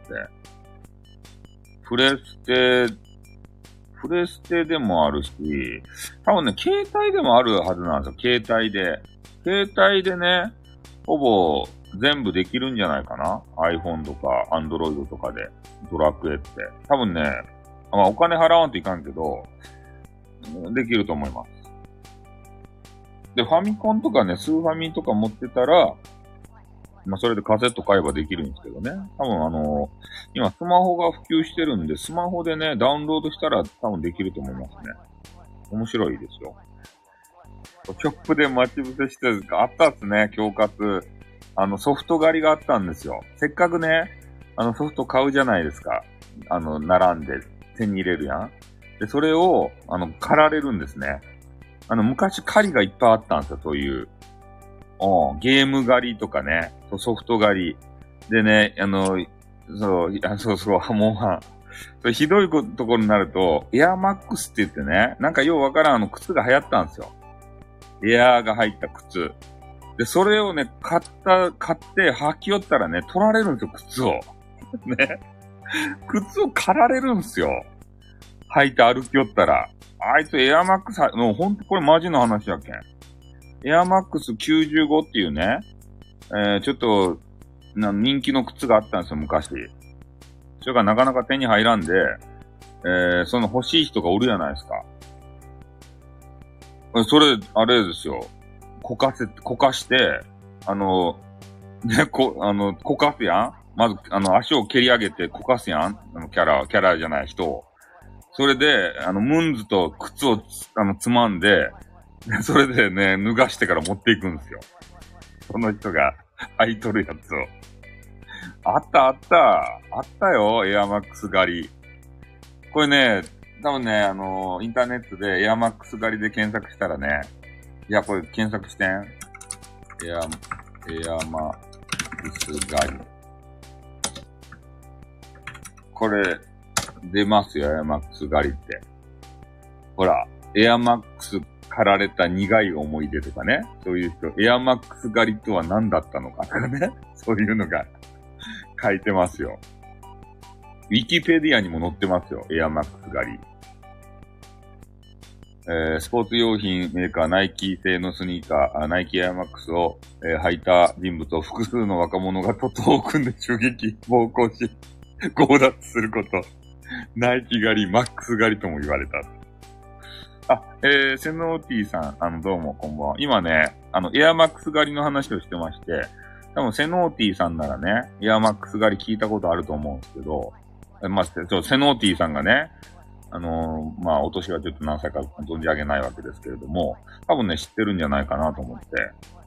プレステ、プレステでもあるし、多分ね、携帯でもあるはずなんですよ、携帯で。携帯でね、ほぼ全部できるんじゃないかな ?iPhone とか Android とかで、ドラクエって。多分ね、まあお金払わんといかんけど、できると思います。で、ファミコンとかね、スーファミとか持ってたら、まあ、それでカセット買えばできるんですけどね。多分あのー、今スマホが普及してるんで、スマホでね、ダウンロードしたら多分できると思いますね。面白いですよ。ショップで待ち伏せして、あったっすね、恐喝。あの、ソフト狩りがあったんですよ。せっかくね、あの、ソフト買うじゃないですか。あの、並んで手に入れるやん。で、それを、あの、狩られるんですね。あの、昔狩りがいっぱいあったんですよ、そういう。おゲーム狩りとかね、ソフト狩り。でね、あの、そう、そうそう、もう、まあ、ひどいところになると、エアマックスって言ってね、なんかようわからんあの靴が流行ったんですよ。エアーが入った靴。で、それをね、買った、買って履き寄ったらね、取られるんですよ、靴を。[LAUGHS] ね。靴を狩られるんですよ。履いて歩き寄ったら。あいつエアマックス、もうほんとこれマジの話やけん。エアマックス95っていうね、えー、ちょっと、な人気の靴があったんですよ、昔。それがなかなか手に入らんで、えー、その欲しい人がおるやないですか。それ、あれですよ。こかせ、こかして、あの、ね、こ、あの、こかすやん？まず、あの、足を蹴り上げてこかすやん？あの、キャラ、キャラじゃない人を。それで、あの、ムンズと靴をあの、つまんで、[LAUGHS] それでね、脱がしてから持っていくんですよ。その人が履いとるやつを。あったあった。あったよ、エアマックス狩り。これね、多分ね、あの、インターネットでエアマックス狩りで検索したらね、いや、これ検索してん。エア、エアマックス狩り。これ、出ますよ、エアマックス狩りって。ほら、エアマックス狩られた苦い思い出とかね。そういう人、エアマックス狩りとは何だったのかとかね。[LAUGHS] そういうのが書いてますよ。ウィキペディアにも載ってますよ、エアマックス狩り。えー、スポーツ用品メーカーナイキ製のスニーカー、ナイキエアマックスを、えー、履いた人物を複数の若者が徒党を組んで襲撃、暴行し、強奪すること。ナイキ狩り、マックス狩りとも言われた。あ、えー、セノーティーさん、あの、どうも、こんばんは。今ね、あの、エアマックス狩りの話をしてまして、多分、セノーティーさんならね、エアマックス狩り聞いたことあると思うんですけど、まあ、セノーティーさんがね、あのー、まあ、お年はちょっと何歳か存じ上げないわけですけれども、多分ね、知ってるんじゃないかなと思って。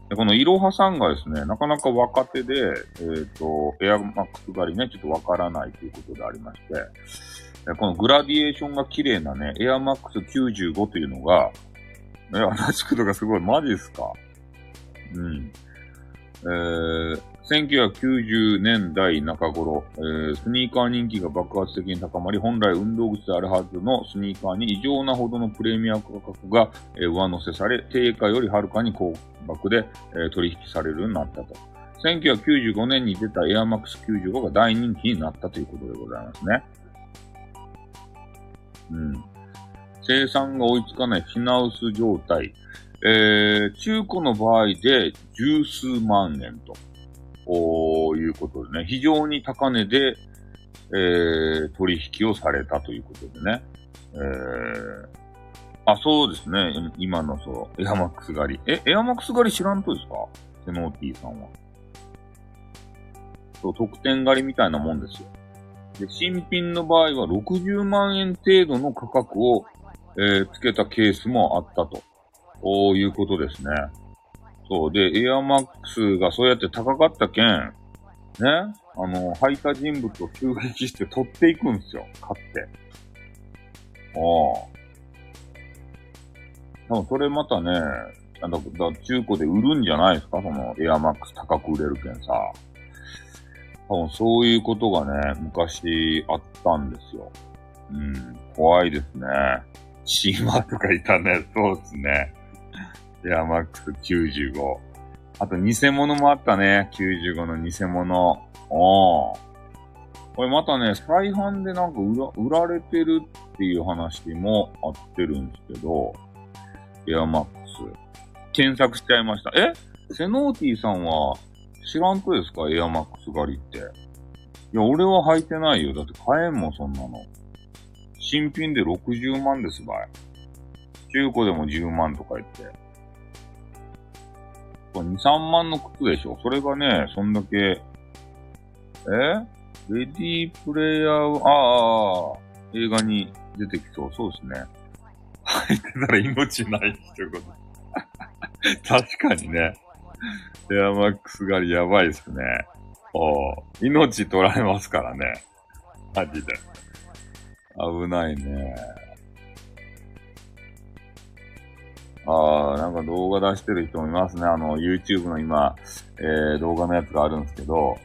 で、このいろはさんがですね、なかなか若手で、えっ、ー、と、エアマックス狩りね、ちょっとわからないということでありまして、このグラディエーションが綺麗なね、エアマックス95というのが、え、話くとかすごい、マジっすか？うん。えー、1990年代中頃、えー、スニーカー人気が爆発的に高まり、本来運動靴であるはずのスニーカーに異常なほどのプレミア価格が、えー、上乗せされ、定価よりはるかに高額で、えー、取引されるようになったと。1995年に出たエアマックス95が大人気になったということでございますね。うん。生産が追いつかない品薄状態。えー、中古の場合で十数万円と。おいうことでね、非常に高値で、えー、取引をされたということでね。えー、あ、そうですね。今のそう、エアマックス狩り。え、エアマックス狩り知らんとですか？セノーティーさんは。そう、特典狩りみたいなもんですよ。で、新品の場合は60万円程度の価格を、えー、つけたケースもあったと。こういうことですね。そう。で、エアマックスがそうやって高かったけん、ね、あの、履いた人物を襲撃して取っていくんですよ。買って。ああ。多分それまたね、なんだ、だ中古で売るんじゃないですか？そのエアマックス高く売れるけんさ。多分そういうことがね、昔あったんですよ。うん、怖いですね。シーマとかいたね。そうですね。エアマックス95。あと、偽物もあったね。95の偽物。おー。これまたね、再販でなんか売ら売られてるっていう話もあってるんですけど、エアマックス。検索しちゃいました。え？セノーティーさんは知らんとですか？エアマックス狩りって。いや、俺は履いてないよ。だって買えんもん、そんなの。新品で60万ですばい。中古でも10万とか言って。2、3万の靴でしょそれがね、そんだけ、え？レディープレイヤー、ああ、映画に出てきそう。そうですね。入ってたら命ないってこと。[LAUGHS] 確かにね。エアマックス狩りやばいっすね。お命取られますからね。マジで。危ないね。ああ、なんか動画出してる人もいますね。あの、YouTube の今、えー、動画のやつがあるんですけど、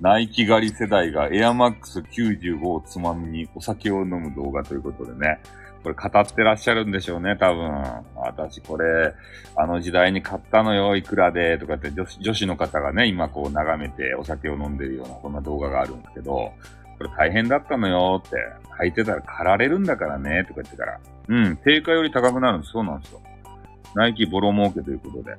ナイキ狩り世代がエアマックス95をつまみにお酒を飲む動画ということでね。これ語ってらっしゃるんでしょうね、多分。私これ、あの時代に買ったのよ、いくらで、とかって女子女子の方がね、今こう眺めてお酒を飲んでるような、こんな動画があるんですけど、これ大変だったのよって、履いてたら狩られるんだからね、とか言ってから。うん、定価より高くなるんです。そうなんですよ。ナイキボロ儲けということで。だ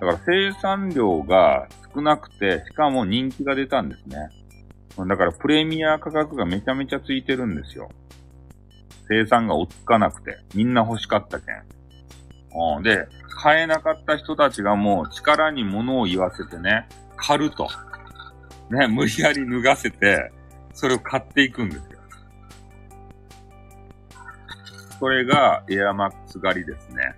から生産量が少なくて、しかも人気が出たんですね。だからプレミア価格がめちゃめちゃついてるんですよ。生産が追っつかなくて、みんな欲しかったけん。うん、で、買えなかった人たちがもう力に物を言わせてね、狩ると。ね、無理やり脱がせて、それを買っていくんですよ。それがエアマックス狩りですね。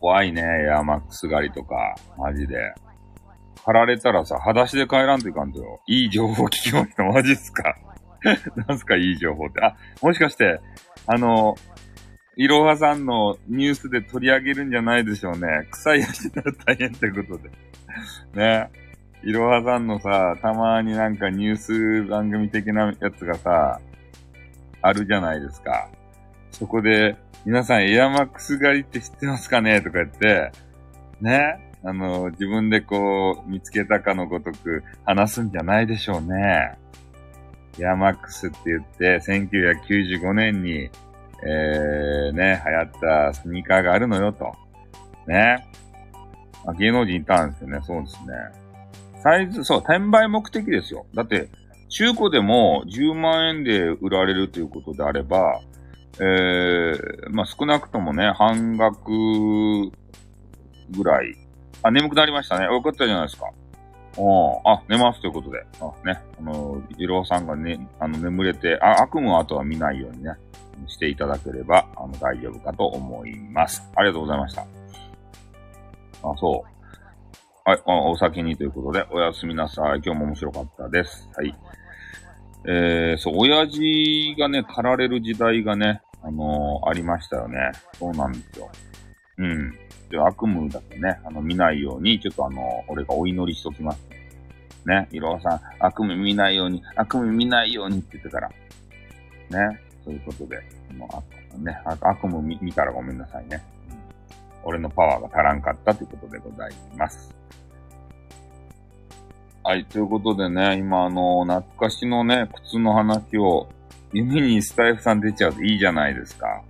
怖いね、エアマックス狩りとか、マジで。貼られたらさ、裸足で帰らんといかんとよ。いい情報聞きました。[LAUGHS] マジっすか [LAUGHS] なんすかいい情報って。あ、もしかして、あの、いろはさんのニュースで取り上げるんじゃないでしょうね。臭い足したら大変ってことで。[LAUGHS] ね。いろはさんのさ、たまになんかニュース番組的なやつがさ、あるじゃないですか。そこで、皆さんエアマックス狩りって知ってますかね？とか言って、ね？あの、自分でこう、見つけたかのごとく話すんじゃないでしょうね。エアマックスって言って、1995年に、えー、ね、流行ったスニーカーがあるのよと。ね？あ、芸能人いたんですよね。そうですね。サイズ、そう、転売目的ですよ。だって、中古でも10万円で売られるということであれば、えー、まあ、少なくともね、半額ぐらい。あ、眠くなりましたね。よかったじゃないですか。おあ、寝ますということで。あ、ね。あの、いろうさんがね、あの、眠れて、あ、悪夢を後は見ないようにね、していただければ、あの、大丈夫かと思います。ありがとうございました。あ、そう。はい、お先にということで、おやすみなさい。今日も面白かったです。はい。えー、そう、親父がね、狩られる時代がね、あのー、ありましたよね。そうなんですよ。うん。で、悪夢だけね、あの、見ないように、ちょっとあの、俺がお祈りしときます。ね、いろはさん、悪夢見ないように、悪夢見ないようにって言ってたら、ね、そういうことで、もう、ね、悪夢見見たらごめんなさいね。俺のパワーが足らんかったということでございます。はい、ということでね、今あの、懐かしのね、靴の話を、夢にスタイフさん出ちゃうといいじゃないですか。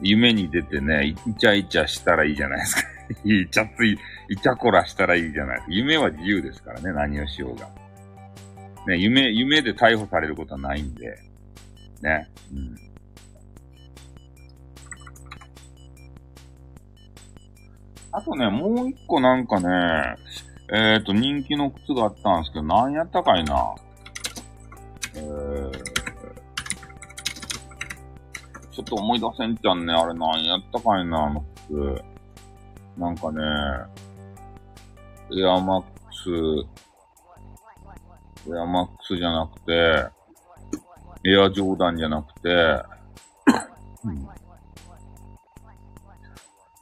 夢に出てね、イチャイチャしたらいいじゃないですか。[LAUGHS] イチャつい、イチャコラしたらいいじゃないですか。夢は自由ですからね、何をしようが。ね、夢、夢で逮捕されることはないんで。ね。うん。あとね、もう一個なんかね、えっ、ー、と、人気の靴があったんですけど、何やったかいな。えー、ちょっと思い出せんちゃんね。あれ何やったかいな、あの靴。なんかね、エアマックス、エアマックスじゃなくて、エアジョーダンじゃなくて、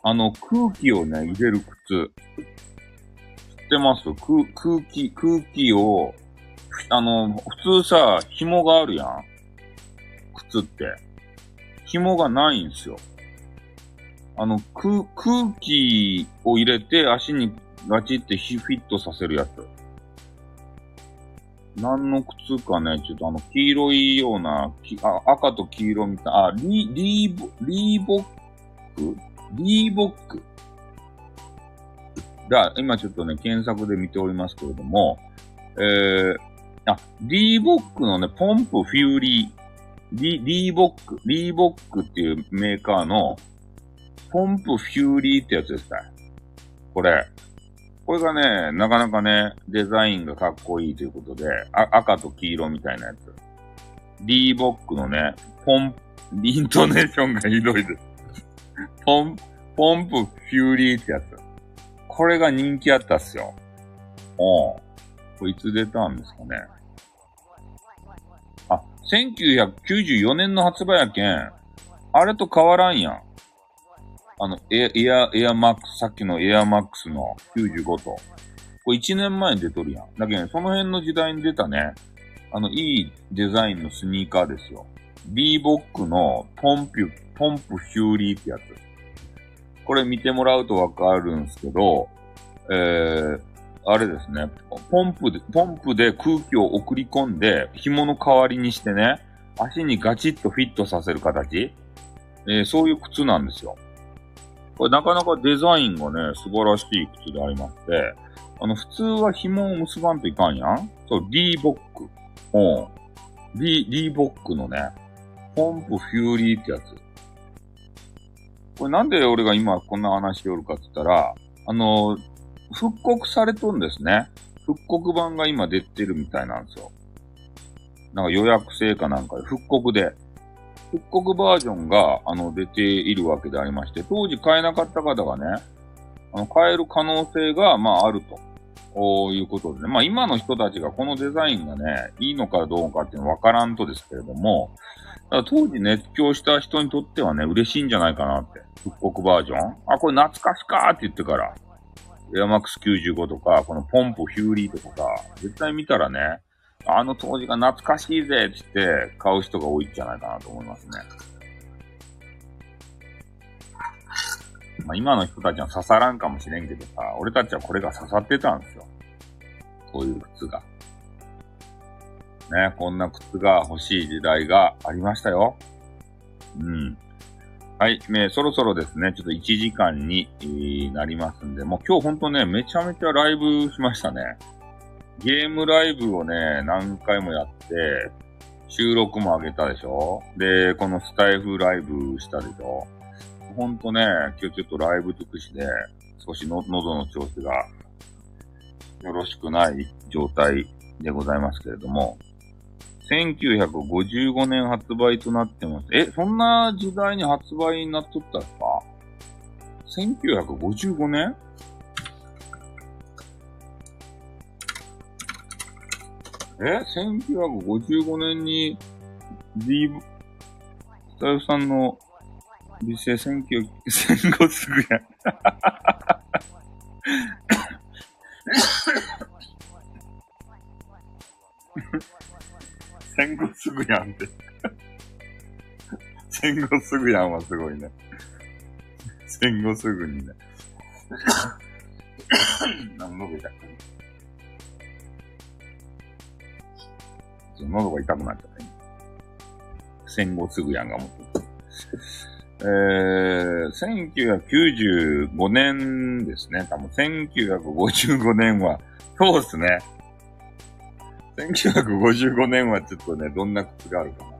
あの、空気をね、入れる靴。知ってます？空、空気、空気を、あの、普通さ、紐があるやん靴って。紐がないんですよ。あの、空、空気を入れて足にガチってフィットさせるやつ。何の靴かね、ちょっとあの、黄色いような、あ赤と黄色みたいな、あ、リ、リーボ、リーボック？リーボックが、今ちょっとね、検索で見ておりますけれども、えー、あ、リーボックのね、ポンプフューリー、リ、リーボック、リーボックっていうメーカーの、ポンプフューリーってやつですね。これ。これがね、なかなかね、デザインがかっこいいということで、あ赤と黄色みたいなやつ。リーボックのね、ポン、イントネーションがひどいです。[LAUGHS] ポン、ポンプフューリーってやつ。これが人気あったっすよ。おう。こいつ出たんですかね。1994年の発売やけん、あれと変わらんやん。あの、エエア、エアマックス、さっきのエアマックスの95と。これ1年前に出とるやん。だけど、ね、その辺の時代に出たね、あの、いいデザインのスニーカーですよ。リーボックのポンプ、ポンプフューリーってやつ。これ見てもらうとわかるんすけど、えー、あれですね、ポンプで、ポンプで空気を送り込んで、紐の代わりにしてね、足にガチッとフィットさせる形、えー、そういう靴なんですよ。これなかなかデザインがね、素晴らしい靴でありまして、あの、普通は紐を結ばんといかんやんそう、リーボック。うん。リー、リーボックのね、ポンプフューリーってやつ。これなんで俺が今こんな話しよるかって言ったら、あの、復刻されとんですね。復刻版が今出てるみたいなんですよ。なんか予約制かなんかで復刻で。復刻バージョンが、あの、出ているわけでありまして、当時買えなかった方がね、あの、買える可能性が、まあ、あると。こういうことでね。まあ今の人たちがこのデザインがね、いいのかどうかっていうのはわからんとですけれども、当時熱狂した人にとってはね、嬉しいんじゃないかなって。復刻バージョンあ、これ懐かしかーって言ってから。エアマックス95とか、このポンプヒューリーとかさ、絶対見たらね、あの当時が懐かしいぜって言って買う人が多いんじゃないかなと思いますね。まあ、今の人たちは刺さらんかもしれんけどさ、俺たちはこれが刺さってたんですよ。こういう靴が。ね、こんな靴が欲しい時代がありましたよ。うん。はい、ね、そろそろですね、ちょっと1時間に、なりますんで、もう今日ほんとね、めちゃめちゃライブしましたね。ゲームライブをね、何回もやって、収録も上げたでしょ。で、このスタイフライブしたでしょ。ほんとね、今日ちょっとライブ尽くしで、少しの喉の調子がよろしくない状態でございますけれども、1955年発売となってます。え、そんな時代に発売になっとったんですか ?1955 年？え ?1955 年に D、スタイフさんの美声1900、戦後すぐやん。戦後すぐやんって。戦後すぐやんはすごいね。戦後すぐにね。何の痛く喉が痛くなっちゃった、戦後すぐやんがもってえー、1995年ですね。多分1955年は、そうですね。1955年はちょっとね、どんな靴があるかな。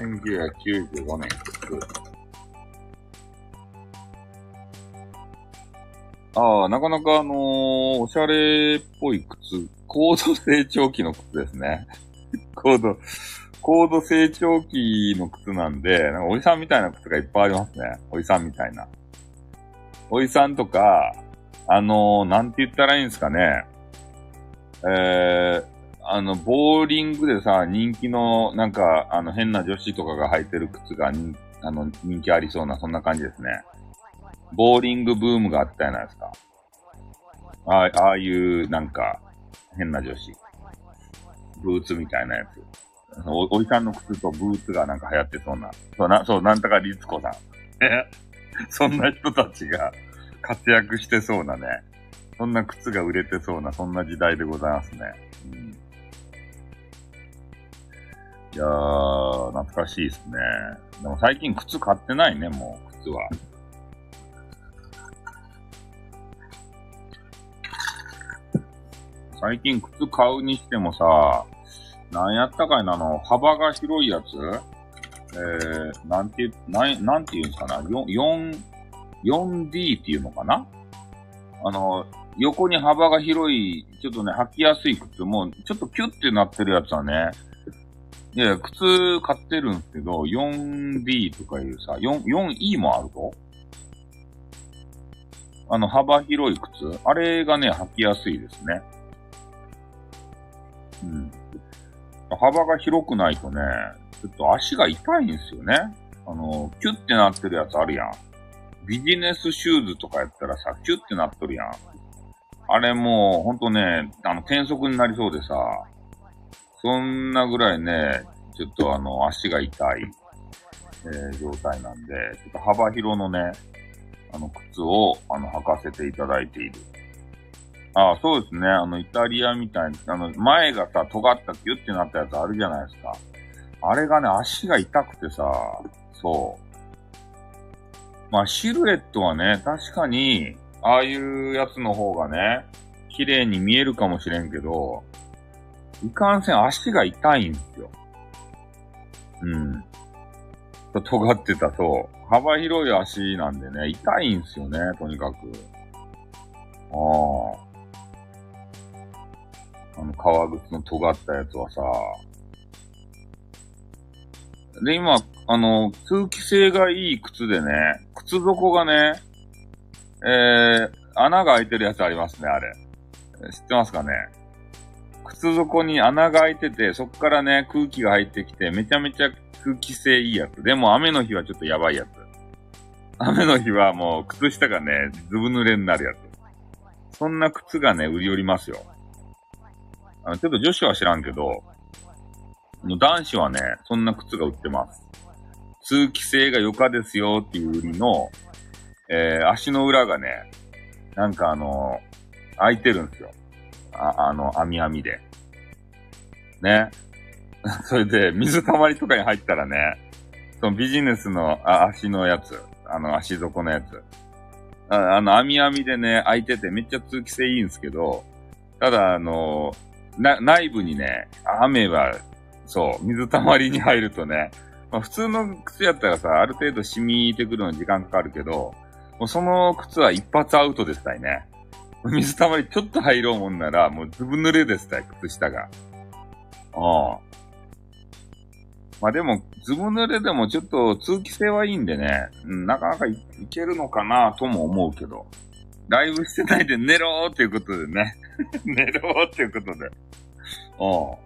1995年靴。ああ、なかなかあのー、おしゃれっぽい靴、高度成長期の靴ですね。[LAUGHS] 高度、高度成長期の靴なんで、なんかおじさんみたいな靴がいっぱいありますね。おじさんみたいな。おじさんとか、あのー、なんて言ったらいいんですかね。えー、あの、ボーリングでさ、人気の、なんか、あの、変な女子とかが履いてる靴がにあの、人気ありそうな、そんな感じですね。ボーリングブームがあったじゃないですか。ああ、ああいう、なんか、変な女子。ブーツみたいなやつ。お、おじさんの靴とブーツがなんか流行ってそうな。そうな、そう、なんとかリツコさん。え？[LAUGHS] そんな人たちが活躍してそうなね。そんな靴が売れてそうな、そんな時代でございますね。うん、いやー、懐かしいですね。でも最近靴買ってないね、もう、靴は。最近靴買うにしてもさ、なんやったかいな、あの、幅が広いやつ？えー、なんて、なん、なんて言うんすかな、4、4、4D っていうのかな？あの、横に幅が広い、ちょっとね、履きやすい靴も、ちょっとキュッてなってるやつはね、いや、靴買ってるんですけど、4D とかいうさ、4、4E もあるとあの、幅広い靴あれがね、履きやすいですね。うん。幅が広くないとね、ちょっと足が痛いんですよね。あの、キュッてなってるやつあるやん。ビジネスシューズとかやったらさ、キュッてなっとるやん。あれもう、ほんとね、あの、転足になりそうでさ、そんなぐらいね、ちょっとあの、足が痛い、えー、状態なんで、ちょっと幅広のね、あの、靴を、あの、履かせていただいている。ああ、そうですね。あの、イタリアみたいに、あの、前がさ、尖ったキュッてなったやつあるじゃないですか。あれがね、足が痛くてさ、そう。まあ、シルエットはね、確かに、ああいうやつの方がね、綺麗に見えるかもしれんけど、いかんせん足が痛いんですよ。うん。尖ってたそう。幅広い足なんでね、痛いんですよね、とにかく。ああ。あの、革靴の尖ったやつはさ。で、今、あの、通気性がいい靴でね、靴底がね、えー、穴が開いてるやつありますね、あれ。知ってますかね？靴底に穴が開いてて、そこからね、空気が入ってきて、めちゃめちゃ空気性いいやつ。でも雨の日はちょっとやばいやつ。雨の日はもう靴下がね、ずぶ濡れになるやつ。そんな靴がね、売り寄りますよ。あの、ちょっと女子は知らんけど、男子はね、そんな靴が売ってます。通気性が良かですよっていう売りの、えー、足の裏がね、なんかあのー、開いてるんですよ。あ、あの、網網で。ね。[LAUGHS] それで、水たまりとかに入ったらね、そのビジネスのあ足のやつ、あの足底のやつ。ああの、網網でね、開いててめっちゃ通気性いいんですけど、ただ、あのな、内部にね、雨は、そう、水たまりに入るとね、まあ、普通の靴やったらさ、ある程度染みてくるのに時間かかるけど、もうその靴は一発アウトですたいね。水たまりちょっと入ろうもんなら、もうずぶ濡れですたい、靴下が。ああ。まあでも、ずぶ濡れでもちょっと通気性はいいんでね、うん、なかなかいいけるのかなとも思うけど。ライブしてないで寝ろーっていうことでね。[LAUGHS] 寝ろーっていうことで。おう。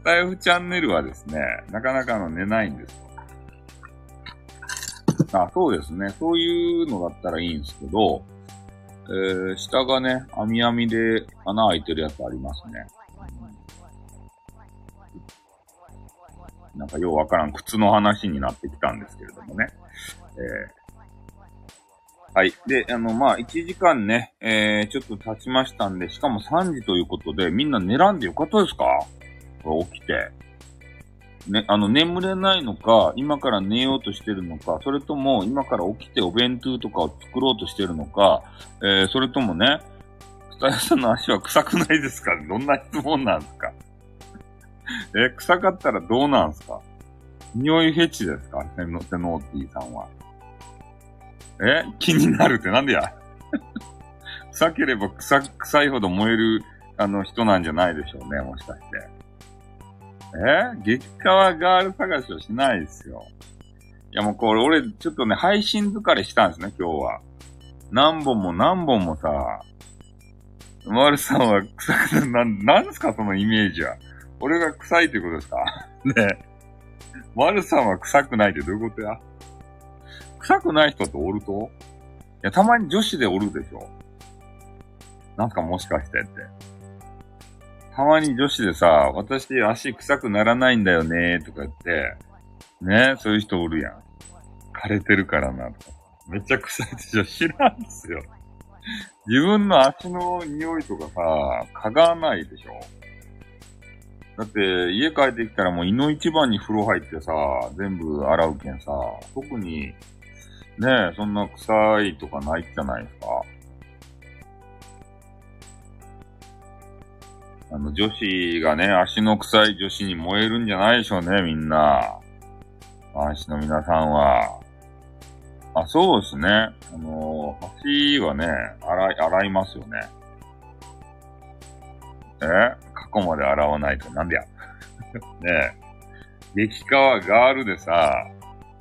スタイフチャンネルはですね、なかなかの寝ないんです。あ、そうですね。そういうのだったらいいんですけど、えー、下がね、網網で穴開いてるやつありますね。なんかようわからん靴の話になってきたんですけれどもね。えー、はい。で、あの、まあ、1時間ね、えー、ちょっと経ちましたんで、しかも3時ということで、みんな寝らんでよかったですか？これ起きて。ね、あの、眠れないのか、今から寝ようとしてるのか、それとも、今から起きてお弁当とかを作ろうとしてるのか、えー、それともね、スタイさんの足は臭くないですか？どんな質問なんですか？え、臭かったらどうなんですか？匂いフェチですか？セノテノーティーさんは。え気になるってなんでや？[LAUGHS] 臭ければ臭、臭いほど燃える、あの人なんじゃないでしょうね、もしかして。え？激川ガール探しをしないですよ。いやもうこれ俺ちょっとね、配信疲れしたんですね、今日は。何本も何本もさ、マルさんは臭くな、な、なんですかそのイメージは。俺が臭いってことですか？[LAUGHS] ねマルさんは臭くないってどういうことや？臭くない人っておると？いや、たまに女子でおるでしょなんかもしかしてって。たまに女子でさ、私足臭くならないんだよねとか言って、ね、そういう人おるやん。枯れてるからなとか。めっちゃ臭いでしょ知らんすよ。自分の足の匂いとかさ、嗅がないでしょだって、家帰ってきたらもう胃の一番に風呂入ってさ、全部洗うけんさ、特に、ね、そんな臭いとかないじゃないですか。あの、女子がね、足の臭い女子に燃えるんじゃないでしょうね、みんな。男子の皆さんは。あ、そうですね。あの、足はね、洗い、洗いますよね。え？過去まで洗わないと、なんでや。[LAUGHS] ねえ。激川ガールでさ、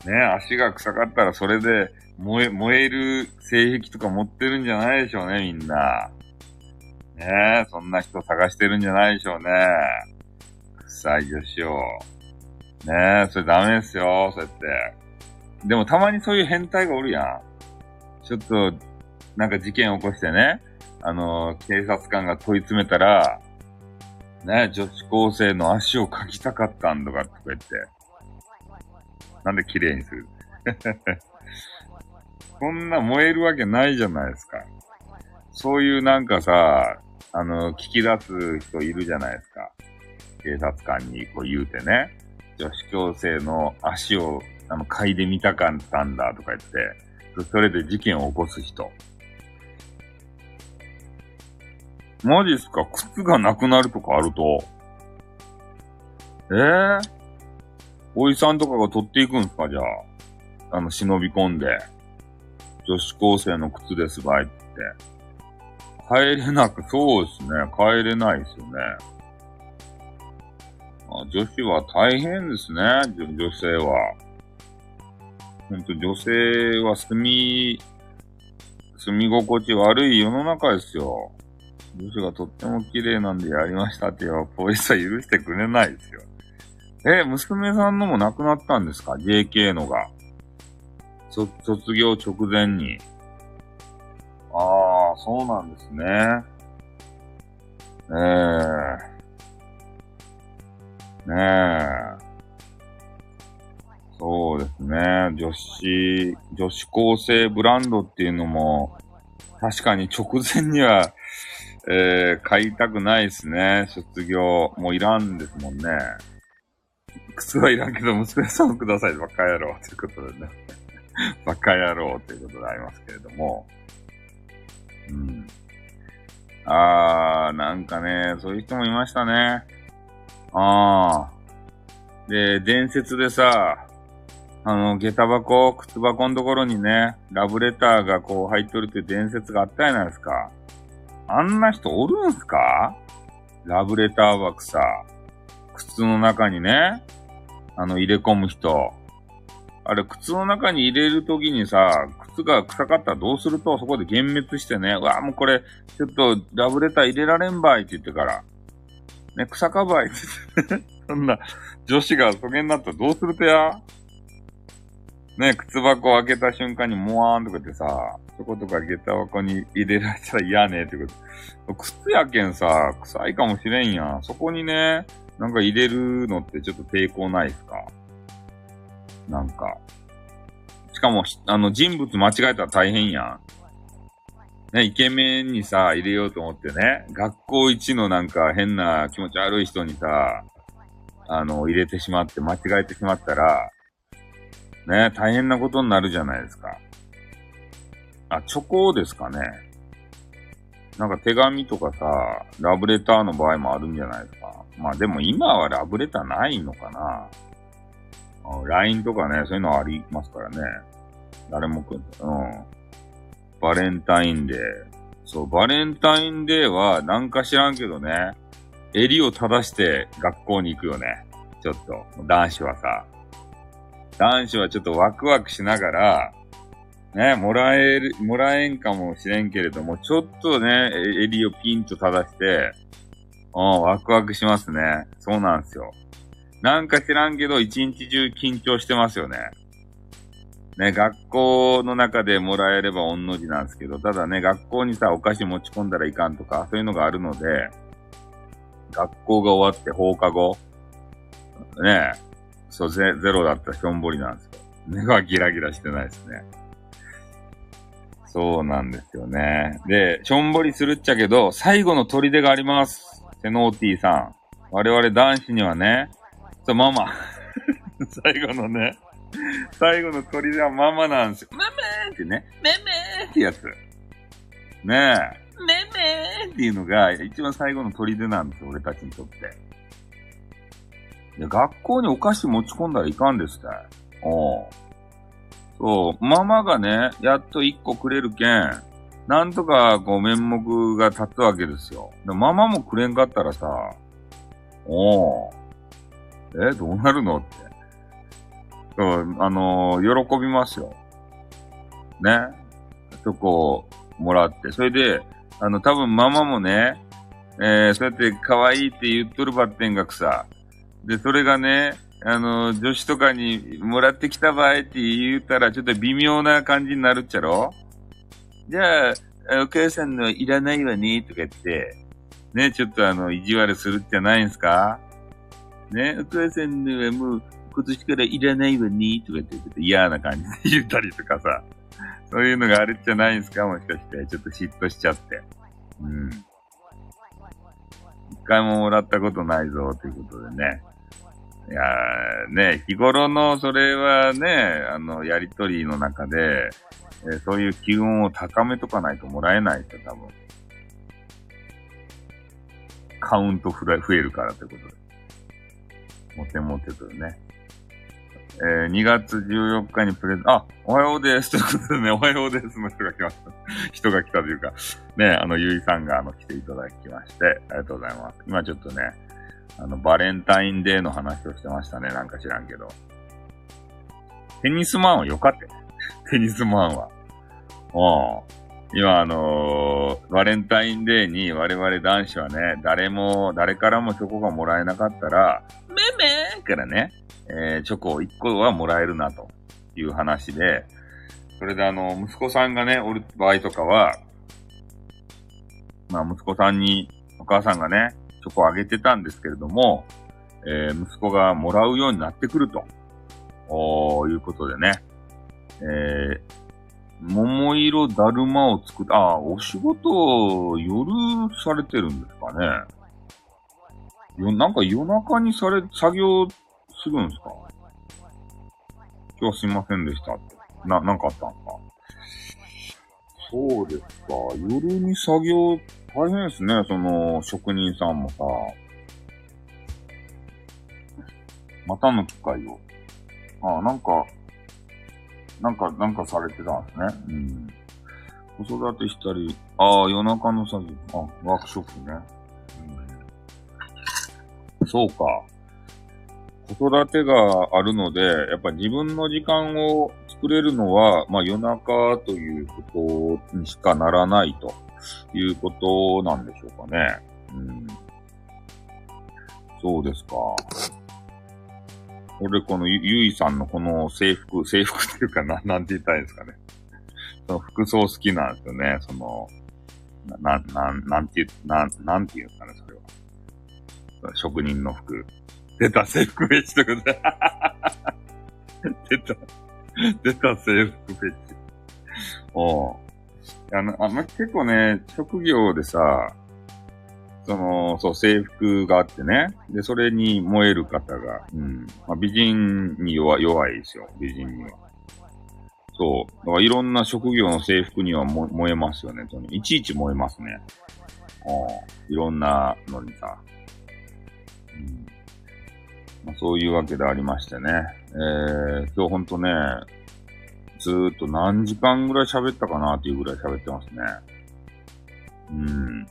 ね足が臭かったらそれで燃え、燃える性癖とか持ってるんじゃないでしょうね、みんな。ねえ、そんな人探してるんじゃないでしょうね。臭い女子を。ねえ、それダメですよ、そうやって。でもたまにそういう変態がおるやん。ちょっと、なんか事件起こしてね、あの、警察官が問い詰めたら、ね、女子高生の足を描きたかったんとかとか言って、なんで綺麗にする？[LAUGHS] こんな燃えるわけないじゃないですか。そういうなんかさ、あの、聞き出す人いるじゃないですか。警察官にこう言うてね。女子高生の足を、あの、嗅いでみたかったんだとか言って、それで事件を起こす人。マジっすか？靴がなくなるとかあると。ええー、おいさんとかが取っていくんすか？じゃあ。あの、忍び込んで。女子高生の靴ですばいって。帰れなく、そうですね。帰れないですよね。まあ、女子は大変ですね。女性は。ほんと女性は住み、住み心地悪い世の中ですよ。女子がとっても綺麗なんでやりましたって言えば、ポイスは許してくれないですよ。え、娘さんのもなくなったんですか ?JK のが。卒業直前に。ああ、そうなんですね。ええねえ。そうですね。女子、女子高生ブランドっていうのも、確かに直前には、えー、買いたくないですね。卒業。もういらんですもんね。靴はいらんけど、娘さんください。バカ野郎。ということでね。[LAUGHS] バカ野郎ということでありますけれども。うん。あー、なんかね、そういう人もいましたね。あー。で、伝説でさ、あの、下駄箱、靴箱のところにね、ラブレターがこう入っとるって伝説があったじゃないですか。あんな人おるんすか？ラブレター枠さ、靴の中にね、あの、入れ込む人。あれ、靴の中に入れるときにさ、靴が臭かったらどうすると、そこで幻滅してね、うわ、もうこれ、ちょっとラブレター入れられんばいって言ってから、ね、草かばいって言って、ね [LAUGHS] そんな、女子がそげになったらどうするとや？ね、靴箱を開けた瞬間にモワーンとかってさ、そことか下駄箱に入れられたら嫌ねってこと。靴やけんさ、臭いかもしれんやん。そこにね、なんか入れるのってちょっと抵抗ないですか？なんか。しかも、あの、人物間違えたら大変やん。ね、イケメンにさ、入れようと思ってね、学校一のなんか変な気持ち悪い人にさ、あの、入れてしまって間違えてしまったら、ね、大変なことになるじゃないですか。あ、チョコですかね。なんか手紙とかさ、ラブレターの場合もあるんじゃないですか。まあでも今はラブレターないのかな。LINE とかね、そういうのありますからね。誰もくんの、うん。バレンタインデー。そう、バレンタインデーはなんか知らんけどね、襟を正して学校に行くよね。ちょっと、男子はさ。男子はちょっとワクワクしながら、ね、もらえる、もらえんかもしれんけれども、ちょっとね、襟をピンと正して、うん、ワクワクしますね。そうなんですよ。なんか知らんけど、一日中緊張してますよね。ね、学校の中でもらえれば御の字なんですけど、ただね、学校にさ、お菓子持ち込んだらいかんとか、そういうのがあるので、学校が終わって放課後、ね、そうゼ、ゼロだったしょんぼりなんですよ。目がギラギラしてないですね。そうなんですよね。で、しょんぼりするっちゃけど、最後の砦があります。セノーティーさん。我々男子にはね、そう、ママ。[LAUGHS] 最後のね、最後の砦はママなんですよ。ママーってね、ママーってやつ。ねえ。ママーっていうのが一番最後の砦なんですよ、俺たちにとって。で、学校にお菓子持ち込んだらいかんですって。おそう、ママがね、やっと一個くれるけん、なんとかこう面目が立つわけですよ。でママもくれんかったらさ、おえ、どうなるのって。そう、あのー、喜びますよ。ね。そこをもらって。それで、あの、多分ママもね、えー、そうやって可愛いって言っとるばってんがくさ、で、それがね、あの、女子とかにもらってきた場合って言ったらちょっと微妙な感じになるっちゃろじゃあ、お母さんのいらないわね、とか言って、ね、ちょっとあの、意地悪するじゃないんすかね、お母さんのはもう今年からいらないわね、とか言って、ちょっと嫌な感じで言ったりとかさ、そういうのがあるじゃないんすかもしかして、ちょっと嫉妬しちゃって。うん。一回ももらったことないぞ、ということでね。いやーね、日頃のそれはね、あの、やりとりの中で、えー、そういう機運を高めとかないともらえないですよ、多分。カウント増えるからってことで。モテモテとね。えー、2月14日にプレゼン、あ、おはようです。ということでね、おはようですの人が来ました。[LAUGHS] 人が来たというか、ね、あの、ゆいさんがあの、来ていただきまして、ありがとうございます。今ちょっとね、あの、バレンタインデーの話をしてましたね。なんか知らんけど。テニスマンはよかったよ。[LAUGHS] テニスマンは。うん今あのーバレンタインデーに我々男子はね、誰も、誰からもチョコがもらえなかったら、めめーからね、えーチョコを1個はもらえるなという話で、それであの、息子さんがね、おる場合とかは、まあ息子さんにお母さんがね、チョコをあげてたんですけれども、えー息子がもらうようになってくると、おいうことでね、えー、桃色だるまを作っ、ああ、お仕事夜されてるんですかね。よ、なんか夜中にされ、作業するんですか？今日はすいませんでしたって。な、なんかあったんですか？そうですか。夜に作業、大変ですね。その、職人さんもさ。またの機会を。ああ、なんか、なんか、なんかされてたんですね。うん。子育てしたり、ああ、夜中の作業、あ、ワークショップね。そうか。子育てがあるので、やっぱ自分の時間を作れるのは、まあ夜中ということにしかならないということなんでしょうかね。うん。そうですか。俺、このゆ、ゆいさんのこの制服、制服っていうかな、なんて言ったらいいんですかね。その服装好きなんですよね。その、な、な、なんて言う、なん、なんて言うんですかね、職人の服。出た制服フェチということ。[LAUGHS] 出た、出た制服フェチ。おうあの、あ、ま、結構ね、職業でさ、その、そう、制服があってね。で、それに燃える方が、うん。まあ、美人に弱弱いですよ、美人には。そう。だからいろんな職業の制服には燃えますよね、とに。いちいち燃えますね。うん。いろんなのにさ。まあ、そういうわけでありましてね。えー、今日ほんとね、ずーっと何時間ぐらい喋ったかなっていうぐらい喋ってますね。うん。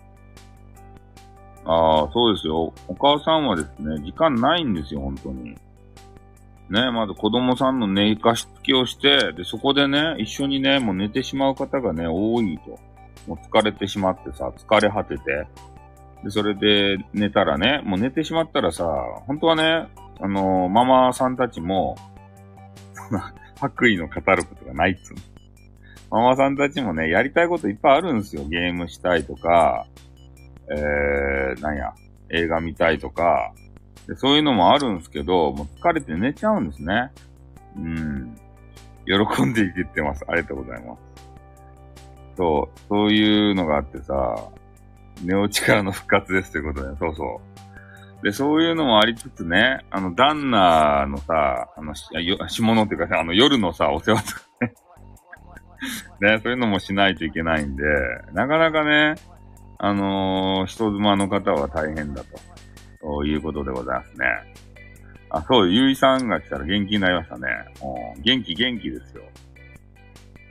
ああ、そうですよ。お母さんはですね、時間ないんですよ、本当に。ね、まず子供さんの寝かしつけをして、で、そこでね、一緒にね、もう寝てしまう方がね、多いと。もう疲れてしまってさ、疲れ果てて。で、それで寝たらね、もう寝てしまったらさ、本当はね、あのーママさんたちも、そんな白衣の語ることがないっつうの。ママさんたちもね、やりたいこといっぱいあるんですよ。ゲームしたいとか、えー、なんや、映画見たいとか、でそういうのもあるんですけど、もう疲れて寝ちゃうんですね。うん。喜んで生きてます。ありがとうございます。そう、そういうのがあってさ、寝落ちからの復活ですということで、そうそう。で、そういうのもありつつね、あの、旦那のさ、あの、しよ下のっていうかさ、あの、夜のさ、お世話とかね。[LAUGHS] ね、そういうのもしないといけないんで、なかなかね、あのー人妻の方は大変だと、ということでございますね。あ、そう、ゆいさんが来たら元気になりましたね。うん、元気元気ですよ。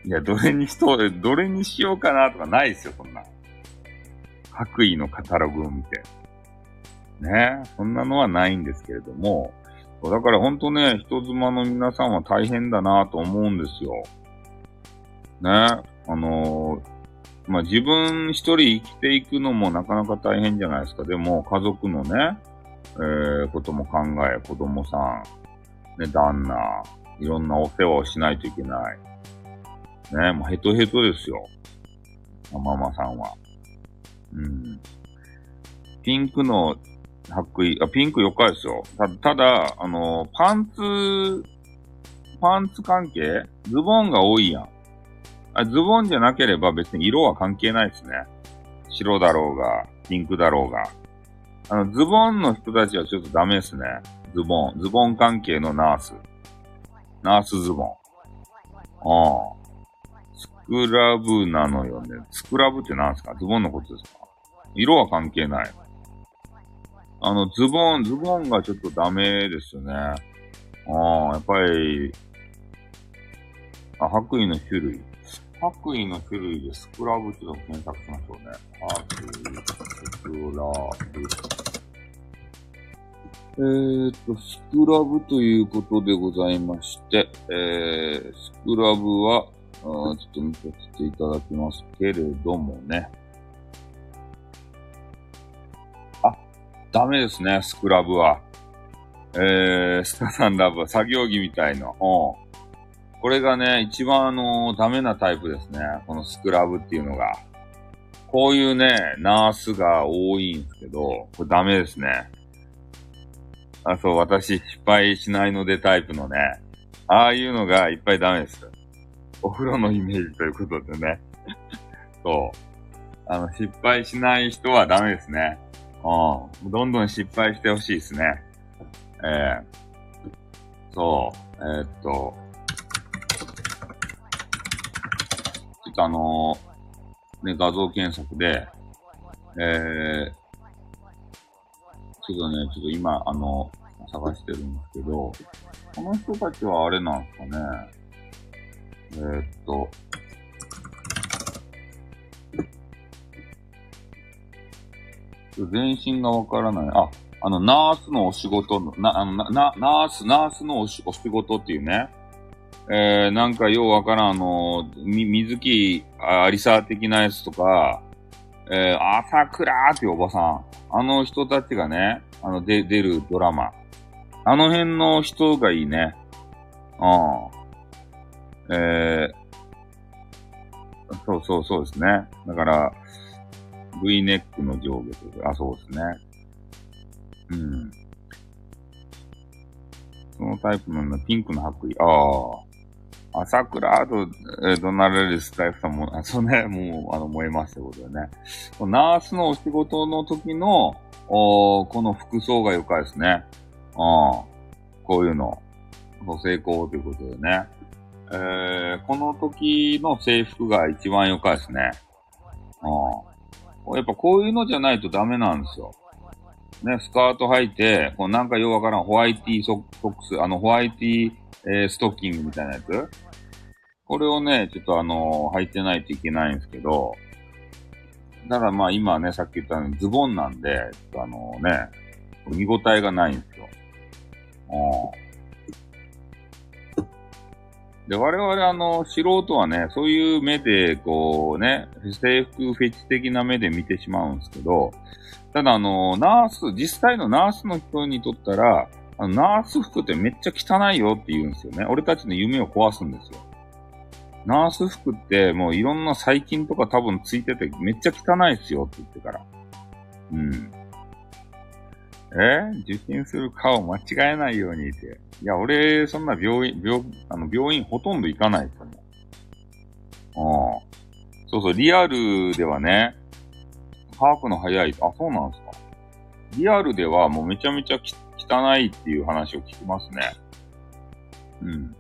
いや、どれにしと、どれにしようかなとかないですよ、そんな。白衣のカタログを見て。ねそんなのはないんですけれども、だからほんとね、人妻の皆さんは大変だなと思うんですよ。ねあのーまあ、自分一人生きていくのもなかなか大変じゃないですか。でも、家族のね、えー、ことも考え、子供さん、ね、旦那、いろんなお世話をしないといけない。ね、もうヘトヘトですよ。ママさんは。うん。ピンクの白衣、あ、ピンク4日ですよ。た、ただ、あの、パンツ、パンツ関係？ズボンが多いやん。あズボンじゃなければ別に色は関係ないですね。白だろうが、ピンクだろうが。あの、ズボンの人たちはちょっとダメですね。ズボン。ズボン関係のナース。ナースズボン。ああ。スクラブなのよね。スクラブって何すか？ズボンのことですか？色は関係ない。あの、ズボン、ズボンがちょっとダメですね。ああ、やっぱり、あ、白衣の種類。白衣の種類でスクラブっていうのを検索しましょうね。白衣、スクラブ。えーっと、スクラブということでございまして、えー、スクラブは、ちょっと見させていただきますけれどもね。ダメですね、スクラブは。えー、スタサンラブは作業着みたいな。うん。これがね、一番あのー、ダメなタイプですね。このスクラブっていうのが。こういうね、ナースが多いんですけど、これダメですね。あ、そう、私失敗しないのでタイプのね、ああいうのがいっぱいダメです。お風呂のイメージということでね。[LAUGHS] そう。あの、失敗しない人はダメですね。うん。どんどん失敗してほしいですね。えー、そう。えー、っと、ちょっとあのー、ね、画像検索で、えー、ちょっとね、ちょっと今、あの、探してるんですけど、この人たちはあれなんですかね。え、っと、全身がわからない。あ、あの、ナースのお仕事の、な、あの、な、ナース、ナースのお仕事っていうね。えー、なんかようわからん、あの、み、水木ありさ的なやつとか、えー、朝倉ーっていうおばさん。あの人たちがね、あの、で、出るドラマ。あの辺の人がいいね。うん。えー、そうそうそうですね。だから、V ネックの上下とか、あ、そうですね。うん。そのタイプのピンクの白衣。ああ。朝倉と、えー、ドナルレスタイプさんも、あ、そうね、もう、あの、燃えましたことでね。ナースのお仕事の時の、おこの服装が良かですね。ああ。こういうの。ご成功ということでね。えー、この時の制服が一番良かですね。うん。やっぱこういうのじゃないとダメなんですよ。ね、スカート履いて、こうなんかようわからんホワイティソックス、あのホワイティ、えー、ストッキングみたいなやつこれをね、ちょっとあのー、履いてないといけないんですけど、だからまあ今ね、さっき言ったようにズボンなんで、あのね、見応えがないんですよ。うん。で、我々あの、素人はね、そういう目で、こうね、制服フェチ的な目で見てしまうんですけど、ただあの、ナース、実際のナースの人にとったら、あの、ナース服ってめっちゃ汚いよって言うんですよね。俺たちの夢を壊すんですよ。ナース服ってもういろんな細菌とか多分ついててめっちゃ汚いっすよって言ってから。うん。え？受診する顔間違えないようにって。いや、俺、そんな病院、病、あの、病院ほとんど行かないですよね。ああ。そうそう、リアルではね、把握の早い。あ、そうなんですか。リアルではもうめちゃめちゃ汚いっていう話を聞きますね。うん。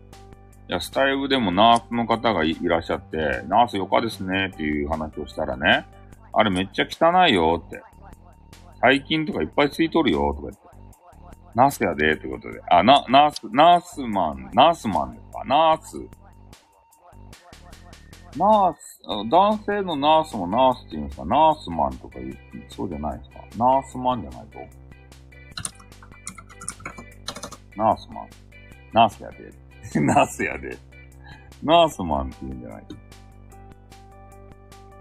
いや、スタイルでもナースの方がいらっしゃって、ナースよかですねっていう話をしたらね、あれめっちゃ汚いよって。細菌とかいっぱいついとるよ、とか言って。ナースやで、ってことで。あ、な、ナース、ナースマン、ナースマンですかナース。ナース、男性のナースもナースって言うんですか？ナースマンとか言う、そうじゃないですか？ナースマンじゃないとナースマン。ナースやで。[LAUGHS] ナースやで。ナースマンって言うんじゃない？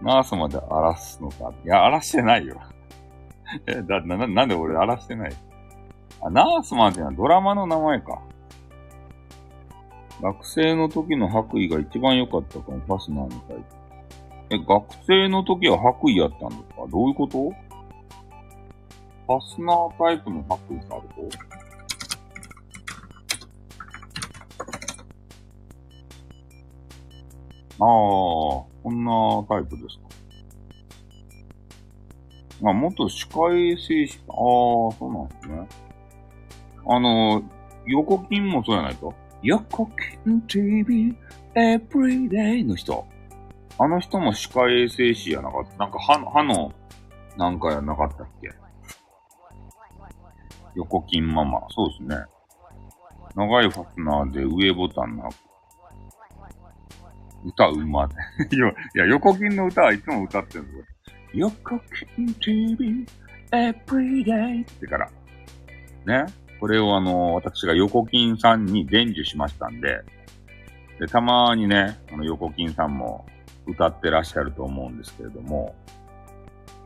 ナースまで荒らすのか？いや、荒らしてないよ。[LAUGHS] え、だ、な、なんで俺荒らしてない？あ、ナースマンってのはドラマの名前か。学生の時の白衣が一番良かったかも、ファスナーみたい。え、学生の時は白衣やったんですか？どういうこと？ファスナータイプの白衣ってあると？ああ、こんなタイプですか。あ、元歯科衛生士、ああ、そうなんですね。あの、横金もそうやないと。横金 TV Everyday の人。あの人も歯科衛生士やなかった。なんか歯の、歯の、なんかやなかったっけ横金ママ。そうですね。長いファスナーで上ボタンな歌うまで。[LAUGHS] いや、横金の歌はいつも歌ってるんですよ。横金 TV Everyday ってから。ね。これをあの、私が横金さんに伝授しましたんで、で、たまにね、あの、横金さんも歌ってらっしゃると思うんですけれども、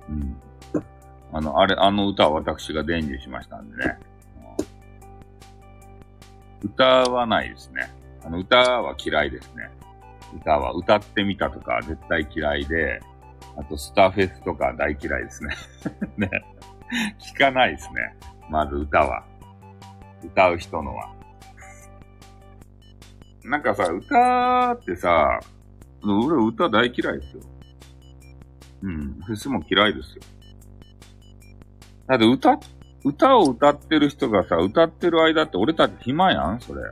うん。あの、あれ、あの歌は私が伝授しましたんでね。歌わないですね。あの、歌は嫌いですね。歌は、歌ってみたとか絶対嫌いで、あと、スターフェスとか大嫌いですね。[LAUGHS] ね。聞かないですね。まず歌は。歌う人のは。なんかさ、歌ってさ、俺歌大嫌いですよ。うん。フェスも嫌いですよ。だって歌、歌を歌ってる人がさ、歌ってる間って俺たち暇やんそれ。